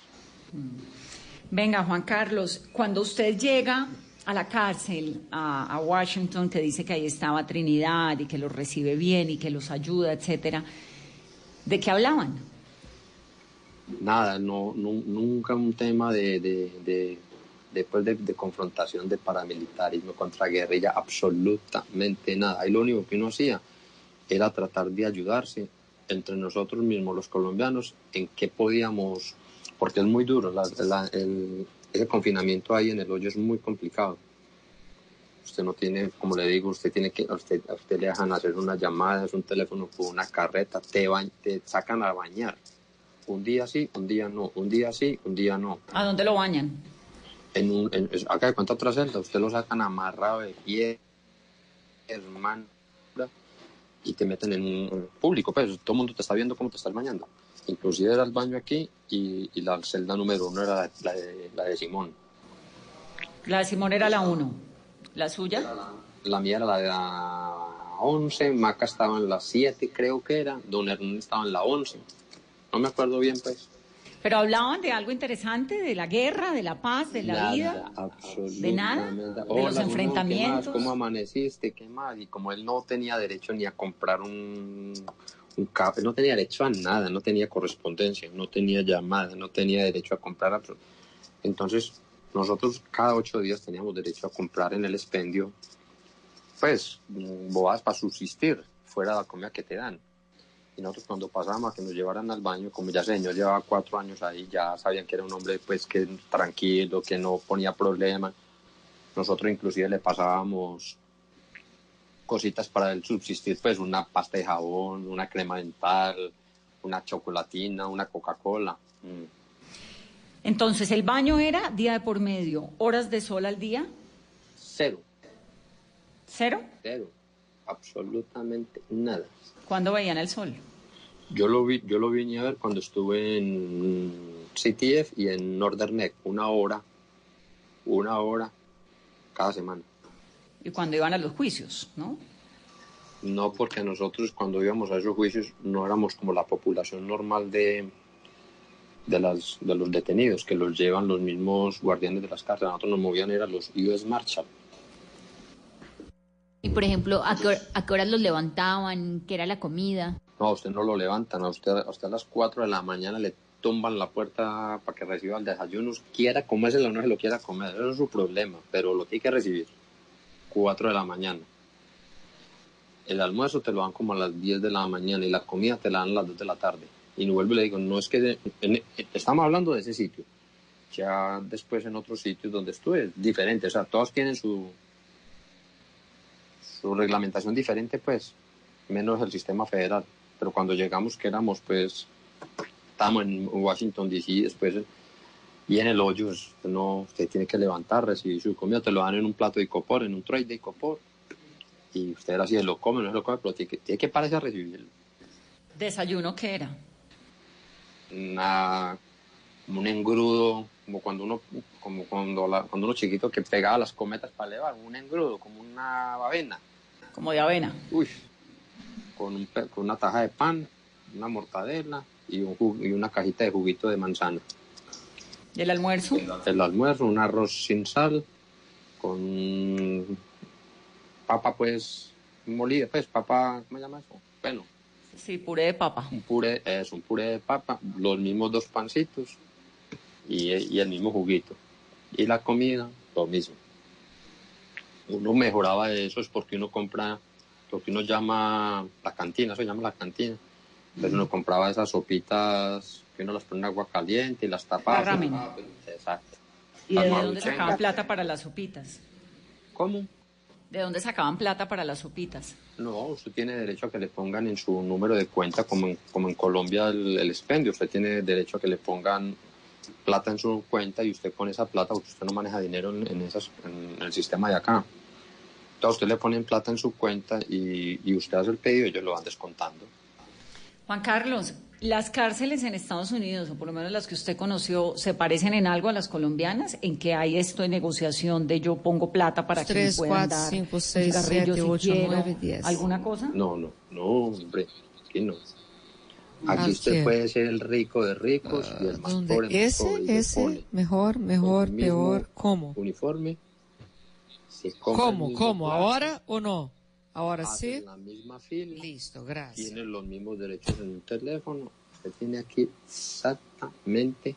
Venga, Juan Carlos, cuando usted llega a la cárcel, a, a Washington, que dice que ahí estaba Trinidad y que los recibe bien y que los ayuda, etcétera, ¿de qué hablaban? Nada, no, nu- nunca un tema de, de, de, después de, de confrontación de paramilitarismo contra guerrilla, absolutamente nada. Ahí lo único que uno hacía era tratar de ayudarse entre nosotros mismos, los colombianos, en qué podíamos, porque es muy duro, la- la- el, ese confinamiento ahí en el hoyo es muy complicado. Usted no tiene, como le digo, usted tiene que, a usted, a usted le dejan hacer unas llamadas, un teléfono con una carreta, te, ba- te sacan a bañar. Un día sí, un día no, un día sí, un día no. ¿A dónde lo bañan? En un, en, acá de cuenta otra celda, usted lo sacan amarrado de pie, hermano, y te meten en un público, pues todo el mundo te está viendo cómo te estás bañando. Inclusive era el baño aquí y, y la celda número uno era la, de, la de Simón. La de Simón era la 1. ¿La suya? La mía era la de la 11, Maca estaba en la 7 creo que era, Don Hernán estaba en la 11. No me acuerdo bien pues. Pero hablaban de algo interesante, de la guerra, de la paz, de la Nada, vida. ¿De nada? nada. ¿De los Hola, enfrentamientos? ¿qué más? ¿Cómo amaneciste? ¿Qué más? Y como él no tenía derecho ni a comprar un, no tenía derecho a nada, no tenía correspondencia, no tenía llamada, no tenía derecho a comprar. Entonces, nosotros cada ocho días teníamos derecho a comprar en el expendio, pues, bobadas para subsistir, fuera de la comida que te dan. Y nosotros cuando pasábamos a que nos llevaran al baño, como ya ese señor llevaba cuatro años ahí, ya sabían que era un hombre pues que tranquilo, que no ponía problemas. Nosotros inclusive le pasábamos cositas para el subsistir, pues una pasta de jabón, una crema dental, una chocolatina, una Coca-Cola. Mm. Entonces, el baño era día de por medio, horas de sol al día, Cero, cero. cero, absolutamente nada. ¿Cuándo veían el sol? Yo lo vi, yo lo vine a ver cuando estuve en CTF y en Northern Neck, una hora, una hora cada semana. Y cuando iban a los juicios, ¿no? No porque nosotros cuando íbamos a esos juicios no éramos como la población normal de, de, las, de los detenidos, que los llevan los mismos guardianes de las cárceles. Nosotros nos movían, eran los US Marshal. Y por ejemplo, ¿a qué, a qué horas los levantaban? ¿Qué era la comida? No, a usted no lo levantan, a usted, a usted a las 4 de la mañana le tumban la puerta para que reciba el desayuno, quiera comérselo o no se lo quiera comer, eso es su problema, pero lo tiene que recibir. 4 de la mañana. El almuerzo te lo dan como a las 10 de la mañana y la comida te la dan a las 2 de la tarde. Y vuelvo y le digo, no es que... estamos hablando de ese sitio. Ya después en otros sitios donde estuve, es diferente. O sea, todos tienen su, su reglamentación diferente, pues, menos el sistema federal. Pero cuando llegamos, que éramos, pues, estábamos en Washington, D.C., después, y en el hoyo, pues, no, usted tiene que levantar, recibir su comida, te lo dan en un plato de icopor, en un tray de icopor, y usted así se lo come, no se lo come, pero tiene que, tiene que pararse a recibirlo. ¿Desayuno qué era? Una, un engrudo, como cuando uno, como cuando, la- cuando uno chiquito que pegaba las cometas para elevar, un engrudo, como una avena. Como de avena. Uy, con, un con una taja de pan, una mortadela y, un y una cajita de juguito de manzana. ¿Y el almuerzo? El almuerzo, un arroz sin sal, con papa pues molida, pues papa, ¿cómo se llama eso? Bueno, Sí, puré de papa. un puré, es un puré de papa, los mismos dos pancitos y, y el mismo juguito. Y la comida, lo mismo. Uno mejoraba de eso es porque uno compra lo que uno llama la cantina, eso se llama la cantina. Entonces uno compraba esas sopitas que uno las pone en agua caliente y las tapaba. Ramen. Exacto. ¿Y de Las dónde sacaban plata para las sopitas? ¿Cómo? ¿De dónde sacaban plata para las sopitas? No, usted tiene derecho a que le pongan en su número de cuenta, como en, como en Colombia el, el expendio. Usted tiene derecho a que le pongan plata en su cuenta y usted con esa plata, porque usted no maneja dinero en, en esas, en el sistema de acá. Entonces usted le ponen plata en su cuenta y, y usted hace el pedido y ellos lo van descontando. Juan Carlos, ¿las cárceles en Estados Unidos, o por lo menos las que usted conoció, se parecen en algo a las colombianas? ¿En que hay esto de negociación de yo pongo plata para que me Tres, puedan cuatro, dar cinco, un seis, cigarrillo siete, si ocho, quiero? nueve, diez. ¿Alguna cosa? No, no, no, hombre, aquí no. Aquí ¿A usted puede ser el rico de ricos y el más ¿Dónde? pobre Ese, ese, mejor, mejor, peor, ¿cómo? Uniforme. se ¿Cómo, cómo? ¿Ahora o no? Ahora hacen sí. la misma fila. Listo, gracias. Tiene los mismos derechos en un teléfono. Usted tiene aquí exactamente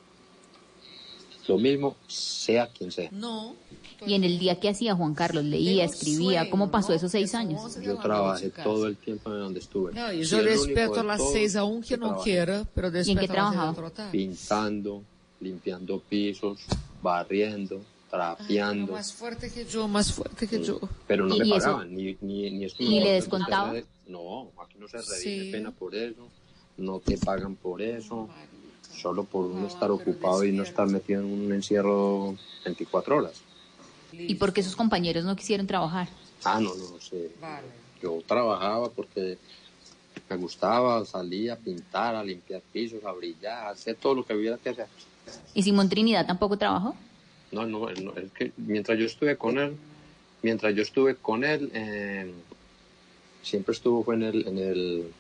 lo mismo, sea quien sea. No. Y en el día que hacía Juan Carlos, leía, escribía, sueño, ¿cómo pasó ¿no? esos seis años? 11 de Yo trabajé todo el tiempo en donde estuve. No, y yo respeto las todos 6 a 1 que no trabajé quiera, pero ¿Y en qué trabajaba? seis Pintando, limpiando pisos, barriendo, trapeando. Más fuerte que yo, más fuerte que yo. Pero no ¿Y- me y eso? pagaban, ni, ni, ni ¿Y no- le no se descontaba? re- No, aquí no se redime Sí. pena por eso, no te pagan por eso, solo por uno estar ocupado y no estar metido en un encierro 24 horas. ¿Y por qué sus compañeros no quisieron trabajar? Ah, no, no sé. Yo trabajaba porque me gustaba, salía a pintar, a limpiar pisos, a brillar, a hacer todo lo que hubiera que hacer. ¿Y Simón Trinidad tampoco trabajó? No, no, no, es que mientras yo estuve con él, mientras yo estuve con él, eh, siempre estuvo fue en el, en el,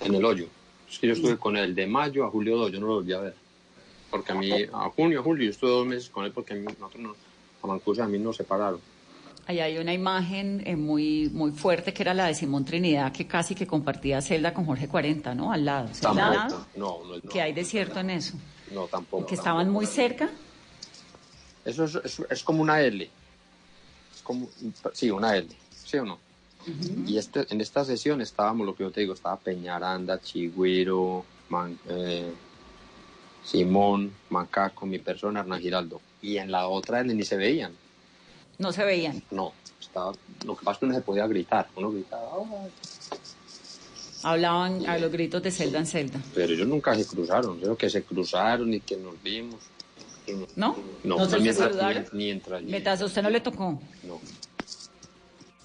en el hoyo. Es que yo estuve con él de mayo a julio 2, yo no lo volví a ver. Porque a mí, a junio, a julio, yo estuve dos meses con él porque a mí, nosotros no, a Mancuso a mí nos separaron. Ahí hay una imagen eh, muy, muy fuerte que era la de Simón Trinidad, que casi que compartía celda con Jorge 40, ¿no? Al lado. ¿celda al lado? Tampoco, no, no, no, Que hay desierto en eso. No, tampoco. Que estaban muy cerca. Eso es, es, es como una L. Es como, sí, una L. ¿Sí o no? Y este, en esta sesión estábamos, lo que yo te digo, estaba Peñaranda, Chigüiro, Man- eh, Simón, Macaco, mi persona, Hernán Giraldo. Y en la otra L ni se veían. No se veían. No, estaba, lo que pasa es que uno se podía gritar, uno gritaba, "Ah", Hablaban a los gritos de celda en celda. pero ellos nunca se cruzaron, creo que se cruzaron y que nos vimos. ¿No? No, ¿No se mientras, saludaron? mientras, Mientras a usted no le tocó. no.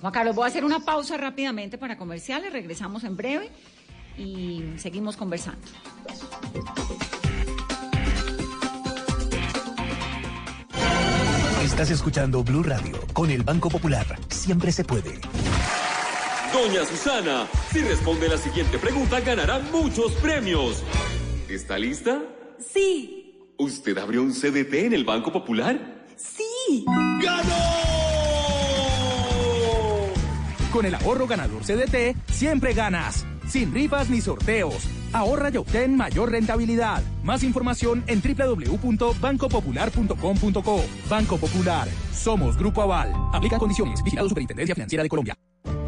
Juan Carlos, voy a hacer una pausa rápidamente para comerciales. Regresamos en breve y seguimos conversando. Estás escuchando Blue Radio con el Banco Popular. Siempre se puede. Doña Susana, si responde la siguiente pregunta ganará muchos premios. ¿Está lista? Sí, ¿Usted abrió un CDT en el Banco Popular? sí. Con el ahorro ganador CDT, siempre ganas. Sin rifas ni sorteos. Ahorra y obtén mayor rentabilidad. Más información en www.bancopopular.com.co. Banco Popular. Somos Grupo Aval. Aplica condiciones. Vigilado Superintendencia Financiera de Colombia.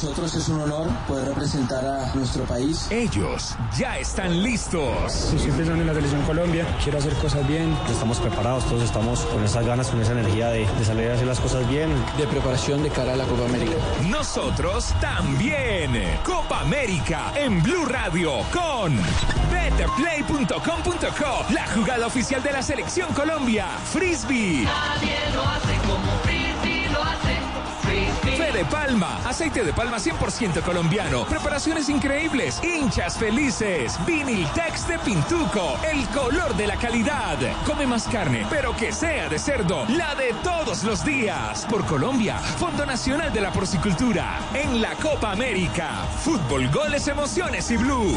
Nosotros es un honor poder representar a nuestro país. Ellos ya están listos. Siempre son en la selección Colombia, quiero hacer cosas bien. Estamos preparados, todos estamos con esas ganas, con esa energía de, de salir a hacer las cosas bien. De preparación de cara a la Copa América. Nosotros también. Copa América en Blue Radio con betterplay.com.co, la jugada oficial de la selección Colombia. Frisbee. Nadie lo hace de Palma, aceite de palma 100% colombiano, preparaciones increíbles, hinchas felices, Viniltex de Pintuco, el color de la calidad. Come más carne, pero que sea de cerdo, la de todos los días. Por Colombia, Fondo Nacional de la Porcicultura, en la Copa América. Fútbol, goles, emociones y blue.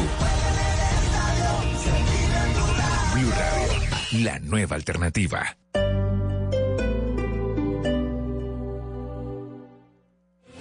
Blue Radio, la nueva alternativa.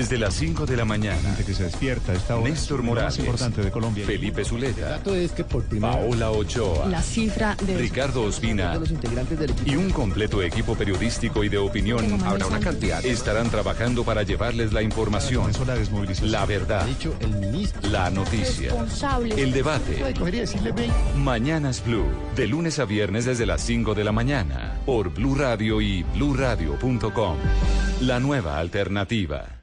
Desde las 5 de la mañana. que se despierta esta hora. Néstor Morales. más importante de Colombia. Felipe Zuleta. dato es que por primera Paola Ochoa. La cifra de Ricardo Ospina y un completo equipo periodístico y de opinión. Habrá una cantidad. Estarán trabajando para llevarles la información, la verdad, la noticia, el debate. Mañanas Blue, de lunes a viernes desde las 5 de la mañana, por Blue Radio y bluradio.com. La nueva alternativa.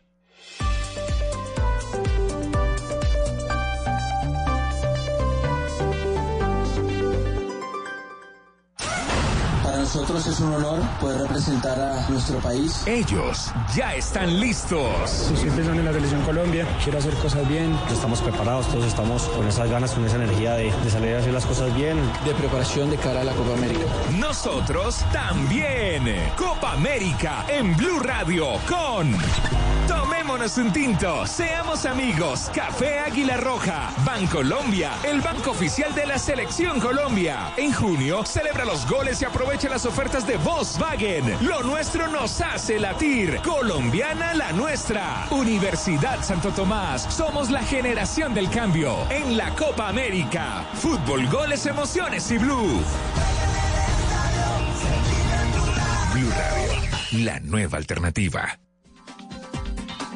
Nosotros es un honor poder representar a nuestro país. Ellos ya están listos. Siempre son en la selección Colombia, quiero hacer cosas bien. Estamos preparados, todos estamos con esas ganas, con esa energía de, de salir a hacer las cosas bien. De preparación de cara a la Copa América. Nosotros también. Copa América en Blue Radio con Tomémonos un tinto, seamos amigos. Café Águila Roja, Bancolombia, el banco oficial de la Selección Colombia. En junio celebra los goles y aprovecha las ofertas de Volkswagen. Lo nuestro nos hace latir. Colombiana la nuestra. Universidad Santo Tomás. Somos la generación del cambio. En la Copa América. Fútbol, goles, emociones y blue. Blue Radio, la nueva alternativa.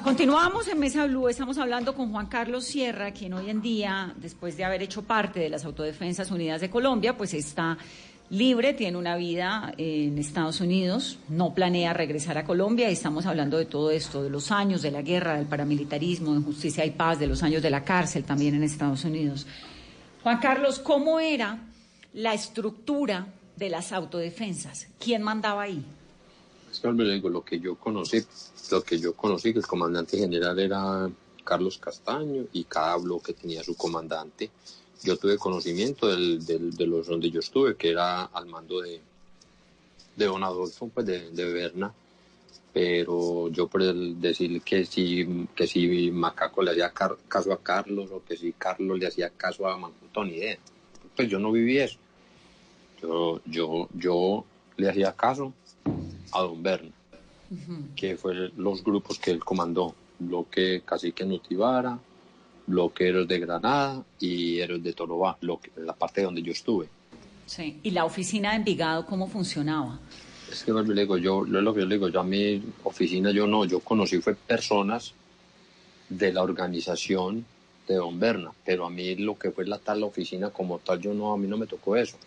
Continuamos en Mesa Blue, estamos hablando con Juan Carlos Sierra, quien hoy en día, después de haber hecho parte de las Autodefensas Unidas de Colombia, pues está libre, tiene una vida en Estados Unidos, no planea regresar a Colombia. Estamos hablando de todo esto, de los años de la guerra, del paramilitarismo, de justicia y paz, de los años de la cárcel también en Estados Unidos. Juan Carlos, ¿cómo era la estructura de las autodefensas? ¿Quién mandaba ahí? Es que le digo, lo que yo conocí, lo que yo conocí, que el comandante general era Carlos Castaño y cada bloque tenía su comandante. Yo tuve conocimiento del, de los donde yo estuve, que era al mando de, de don Adolfo, pues de, de Berna. Pero yo por el decir que si, que si Macaco le hacía caso a Carlos o que si Carlos le hacía caso a Mancuto, ni idea. Pues yo no viví eso. Yo, yo, yo le hacía caso a don Berna que fue los grupos que él comandó, bloque Cacique Nutibara, bloque Héroes de Granada y Héroes de Torobá, lo que- la parte donde yo estuve. Sí. ¿Y la oficina de Envigado cómo funcionaba? Es que vuelvo y le digo, yo, lo que yo le digo, yo a mi oficina yo no, yo conocí fue personas de la organización de Don Berna, pero a mí lo que fue la tal oficina como tal, yo no, a mí no me tocó eso.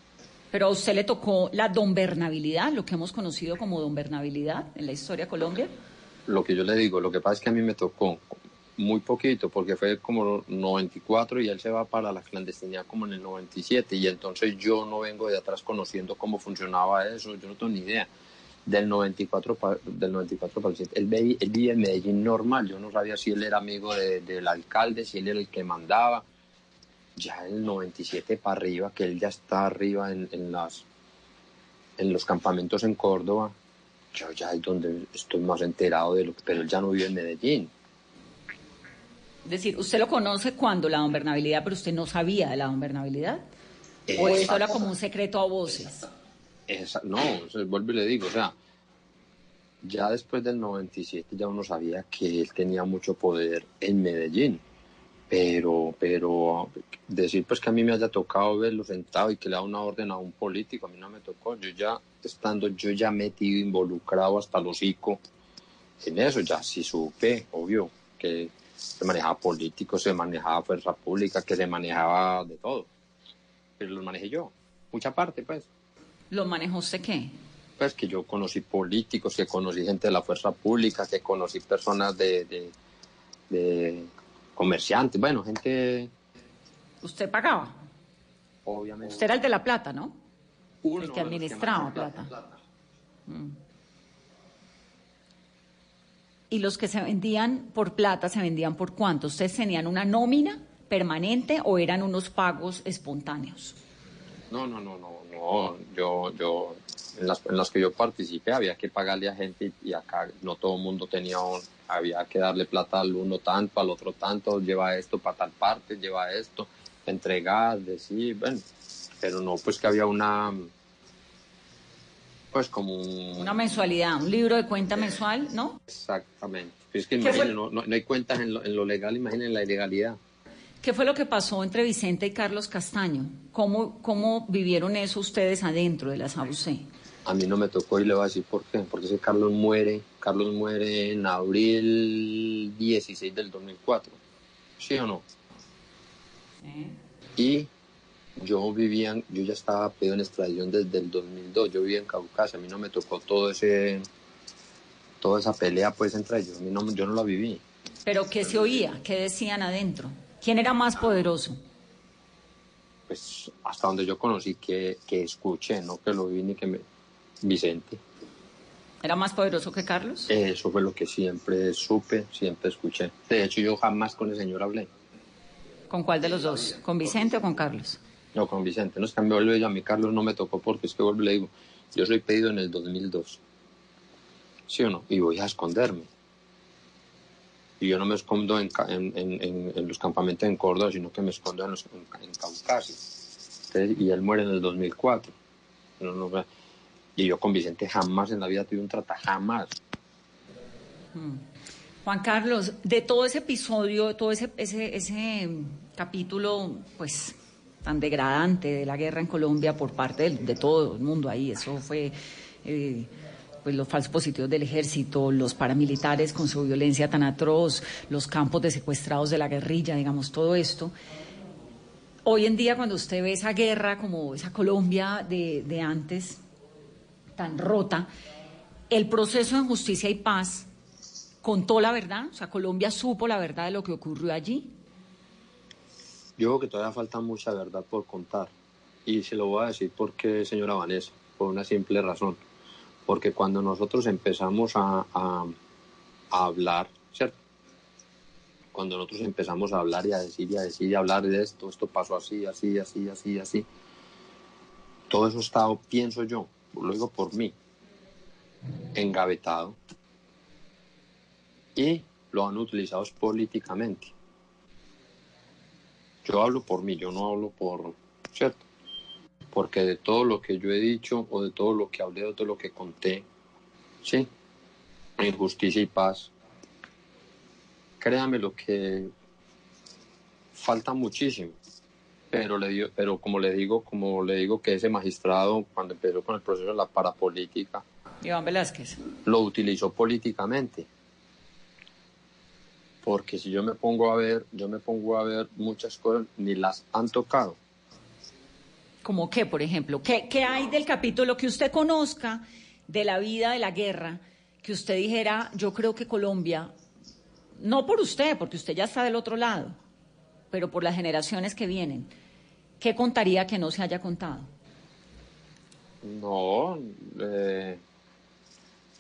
Pero a usted le tocó la donbernabilidad, lo que hemos conocido como donbernabilidad en la historia de Colombia. Lo que yo le digo, lo que pasa es que a mí me tocó muy poquito, porque fue como 94 y él se va para la clandestinidad como en el 97, y entonces yo no vengo de atrás conociendo cómo funcionaba eso, yo no tengo ni idea. Del 94, pa- del 94 para el 7, él, veía- él en Medellín normal, yo no sabía si él era amigo de- del alcalde, si él era el que mandaba. Ya el 97 para arriba, que él ya está arriba en, en las, en los campamentos en Córdoba, yo ya es donde estoy más enterado de lo que, pero él ya no vive en Medellín. Es decir, usted lo conoce cuando la donbernabilidad, pero usted no sabía de la donbernabilidad. ¿O esto era como un secreto a voces? Esa- no, o sea, vuelvo y le digo, o sea, ya después del 97 ya uno sabía que él tenía mucho poder en Medellín, pero, pero decir pues que a mí me haya tocado verlo sentado y que le da una orden a un político, a mí no me tocó, yo ya estando yo ya metido, involucrado hasta el hocico en eso, ya sí supe, obvio, que se manejaba político, se manejaba fuerza pública, que se manejaba de todo, pero lo manejé yo, mucha parte pues. ¿Lo manejó usted qué? pues que yo conocí políticos, que conocí gente de la fuerza pública, que conocí personas de, de, de comerciantes, bueno, gente ¿Usted pagaba? obviamente. Usted era el de la plata, ¿no? Uno el que administraba plata. Mm. ¿Y los que se vendían por plata, se vendían por cuánto? ¿Ustedes tenían una nómina permanente o eran unos pagos espontáneos? No, no, no, no, no, yo, yo, en las, en las que yo participé había que pagarle a gente y acá no todo el mundo tenía, un- había que darle plata al uno tanto, al otro tanto, lleva esto para tal parte, lleva esto, entregar, decir, bueno, pero no, pues que había una, pues como un- Una mensualidad, un libro de cuenta mensual, ¿no? Exactamente. Es que no, no- no hay cuentas en lo, en lo legal, imaginen la ilegalidad. ¿Qué fue lo que pasó entre Vicente y Carlos Castaño? ¿Cómo, cómo vivieron eso ustedes adentro de las AUC? A mí no me tocó y le voy a decir por qué. Porque ese Carlos muere, Carlos muere en abril 16 del 2004. ¿Sí o no? Y yo vivía, yo ya estaba pedido en extradición desde el 2002. Yo vivía en Caucasia. A mí no me tocó todo ese, toda esa pelea pues entre ellos. A mí no, yo no la viví. ¿Pero qué se oía? ¿Qué decían adentro? ¿Quién era más poderoso? Pues hasta donde yo conocí que, que escuché, no que lo vi ni que me... Vicente. ¿Era más poderoso que Carlos? Eso fue lo que siempre supe, siempre escuché. De hecho, yo jamás con el señor hablé. ¿Con cuál de los dos? ¿Con Vicente o con Carlos? No, con Vicente. No es que me vuelve yo, a mí Carlos no me tocó porque es que vuelvo y le digo, yo soy pedido en el 2002. ¿Sí o no? Y voy a esconderme. Y yo no me escondo en, ca- en, en- en- en los campamentos en Córdoba, sino que me escondo en, los, en, en Caucasia. Entonces, y él muere en el 2004. No, no, y yo con Vicente jamás en la vida tuve un trata, jamás. Mm. Juan Carlos, de todo ese episodio, todo ese, ese, ese mm, capítulo, pues tan degradante de la guerra en Colombia por parte del- de, todo el mundo ahí, eso fue eh, pues los falsos positivos del ejército, los paramilitares con su violencia tan atroz, los campos de secuestrados de la guerrilla, digamos, todo esto. Hoy en día, cuando usted ve esa guerra como esa Colombia de, de antes, tan rota, el proceso de justicia y paz contó la verdad, o sea, Colombia supo la verdad de lo que ocurrió allí. Yo creo que todavía falta mucha verdad por contar. Y se lo voy a decir porque, señora Vanessa, por una simple razón. Porque cuando nosotros empezamos a, a, a hablar, ¿cierto? Cuando nosotros empezamos a hablar y a decir y a decir y a hablar de esto, esto pasó así, así, así, así, así, todo eso está, pienso yo, lo digo por mí, engavetado y lo han utilizado políticamente. Yo hablo por mí, yo no hablo por, ¿cierto? Porque de todo lo que yo he dicho o de todo lo que hablé o de todo lo que conté, ¿sí? En justicia y paz, créame lo que falta muchísimo. Pero, le digo, pero como le digo, como le digo que ese magistrado, cuando empezó con el proceso de la parapolítica, Iván Velázquez. lo utilizó políticamente. Porque si yo me pongo a ver, yo me pongo a ver muchas cosas, ni las han tocado. ¿Como qué, por ejemplo? ¿Qué, ¿Qué hay del capítulo que usted conozca de la vida de la guerra? Que usted dijera, yo creo que Colombia, no por usted, porque usted ya está del otro lado, pero por las generaciones que vienen, ¿qué contaría que no se haya contado? No, eh,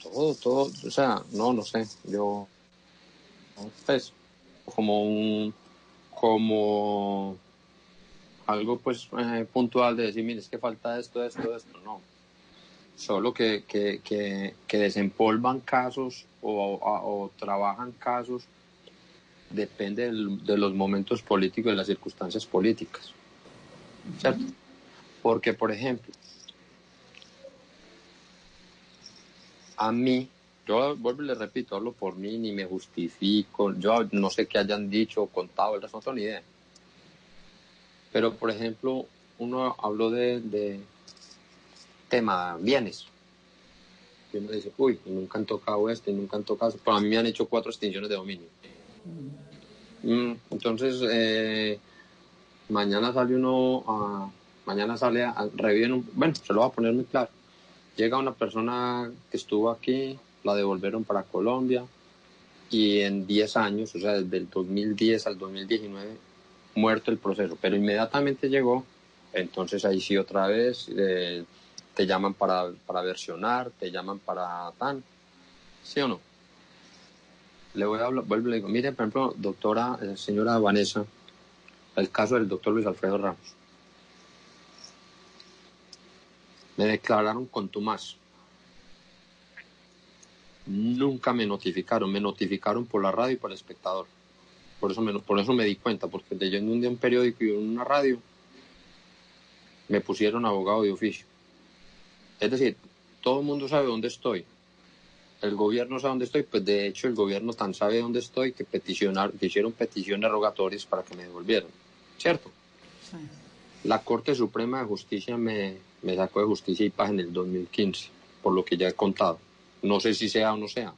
todo, todo, o sea, no, no sé, yo, pues, como un, como algo pues eh, puntual de decir, mire, es que falta esto, esto, esto, no. Solo que, que, que, desempolvan casos o, trabajan casos, depende de los momentos políticos, de las circunstancias políticas. ¿Cierto? Porque, por ejemplo, a mí, yo vuelvo y le repito, hablo por mí, ni me justifico, yo no sé qué hayan dicho o contado, no tengo ni idea. Pero, por ejemplo, uno habló de, tema bienes. Y uno dice, uy, nunca han tocado este, y nunca han tocado eso. Pero a mí me han hecho cuatro extinciones de dominio. Mm, entonces, eh, mañana sale uno a, mañana sale a, reviven un, bueno, se lo voy a poner muy claro. Llega una persona que estuvo aquí, la devolvieron para Colombia y en 10 años, o sea, desde el 2010 al 2019, muerto el proceso, pero inmediatamente llegó, entonces ahí sí otra vez eh, te llaman para, para versionar, te llaman para tan, ¿sí o no? Le voy a hablar, vuelvo y le digo, mire, por ejemplo, doctora, eh, señora Vanessa, el caso del doctor Luis Alfredo Ramos. Me declararon contumaz. Nunca me notificaron, me notificaron por la radio y por el espectador. Por eso me, por eso me di cuenta, porque leyendo un día un periódico y una radio, me pusieron abogado de oficio. Es decir, todo el mundo sabe dónde estoy. El gobierno sabe dónde estoy, pues de hecho el gobierno tan sabe dónde estoy que peticionar, que hicieron peticiones rogatorias para que me devolvieran. ¿Cierto? Sí. La Corte Suprema de Justicia me, me sacó de justicia y paz en el 2015, por lo que ya he contado. No sé si sea o no sea.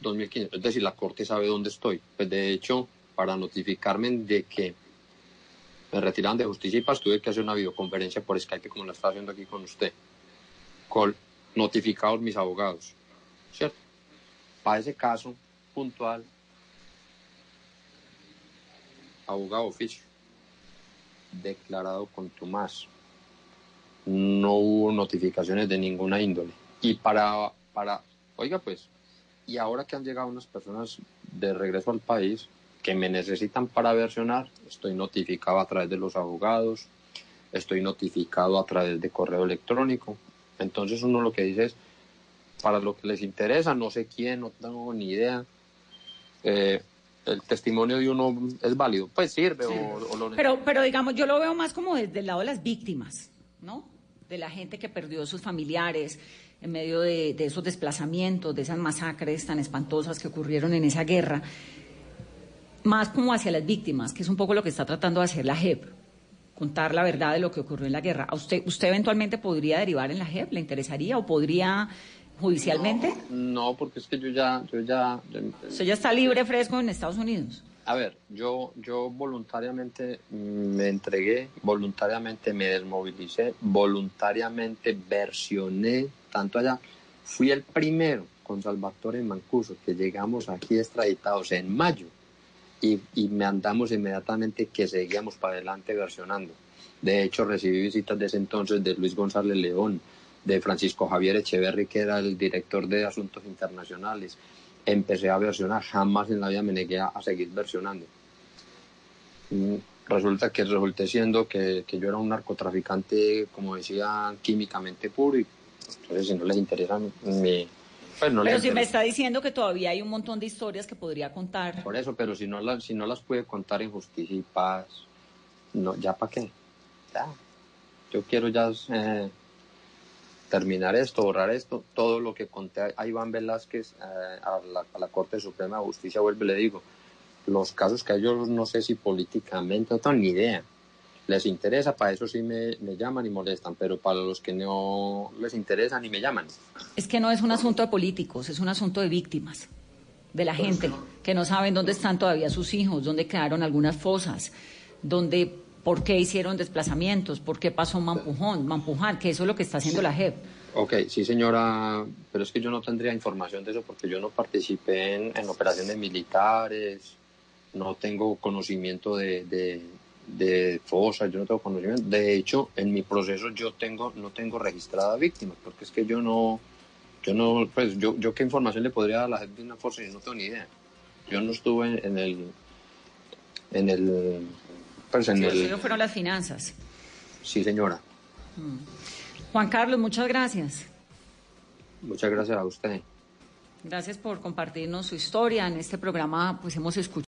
2015, es decir, la Corte sabe dónde estoy. Pues de hecho, para notificarme de que me retiran de justicia y paz, tuve que hacer una videoconferencia por Skype como la está haciendo aquí con usted, con notificados mis abogados, ¿cierto? Para ese caso puntual, abogado oficio, declarado contumaz. No hubo notificaciones de ninguna índole. Y para, para, oiga pues, y ahora que han llegado unas personas de regreso al país que me necesitan para versionar, estoy notificado a través de los abogados, estoy notificado a través de correo electrónico. Entonces uno lo que dice es, para lo que les interesa, no sé quién, no tengo ni idea, eh, el testimonio de uno es válido, pues sirve Sí. o, o lo Pero, pero digamos, yo lo veo más como desde el lado de las víctimas, ¿no? De la gente que perdió sus familiares en medio de, de esos desplazamientos, de esas masacres tan espantosas que ocurrieron en esa guerra. Más como hacia las víctimas, que es un poco lo que está tratando de hacer la JEP, contar la verdad de lo que ocurrió en la guerra. ¿A usted, usted eventualmente podría derivar en la JEP? ¿Le interesaría o podría judicialmente? No, porque es que yo ya, yo ya, Usted ya está libre, fresco en Estados Unidos. A ver, yo, yo voluntariamente me entregué, voluntariamente me desmovilicé, voluntariamente versioné tanto allá. Fui el primero con Salvatore Mancuso, que llegamos aquí extraditados en mayo y, y me andamos inmediatamente que seguíamos para adelante versionando. De hecho, recibí visitas de ese entonces de Luis González León, de Francisco Javier Echeverry, que era el director de Asuntos Internacionales. Empecé a versionar, jamás en la vida me negué a, a seguir versionando. Mm, Resulta que resulté siendo que, que yo era un narcotraficante, como decía, químicamente puro, y entonces si no les interesa mi... Pues no Pero si me está diciendo que todavía hay un montón de historias que podría contar. Por eso, pero si no, las, si no las puede contar en justicia y paz, no, ¿ya para qué? Ya. Yo quiero ya eh, terminar esto, borrar esto. Todo lo que conté a Iván Velázquez, eh, a, la, a la Corte Suprema de Justicia, vuelve y le digo, los casos que a ellos no sé si políticamente, no tengo ni idea. Les interesa, para eso sí me, me llaman y molestan, pero para los que no les interesa ni me llaman. Es que no es un asunto de políticos, es un asunto de víctimas, de la gente, que no saben dónde están todavía sus hijos, dónde quedaron algunas fosas, dónde, por qué hicieron desplazamientos, por qué pasó Mampujón, Mampujar, que eso es lo que está haciendo la JEP. Ok, sí señora, pero es que yo no tendría información de eso porque yo no participé en, en operaciones militares, no tengo conocimiento de, de, de fosas, yo no tengo conocimiento. De hecho, en mi proceso yo tengo, no tengo registrada víctimas, porque es que yo no, yo no, pues yo, yo qué información le podría dar a la gente de una fosa, yo no tengo ni idea. Yo no estuve en, en el, en el, en Sí, el, fueron las finanzas. sí señora, Mm. Juan Carlos, muchas gracias. muchas gracias a usted. Gracias por compartirnos su historia. En este programa pues hemos escuchado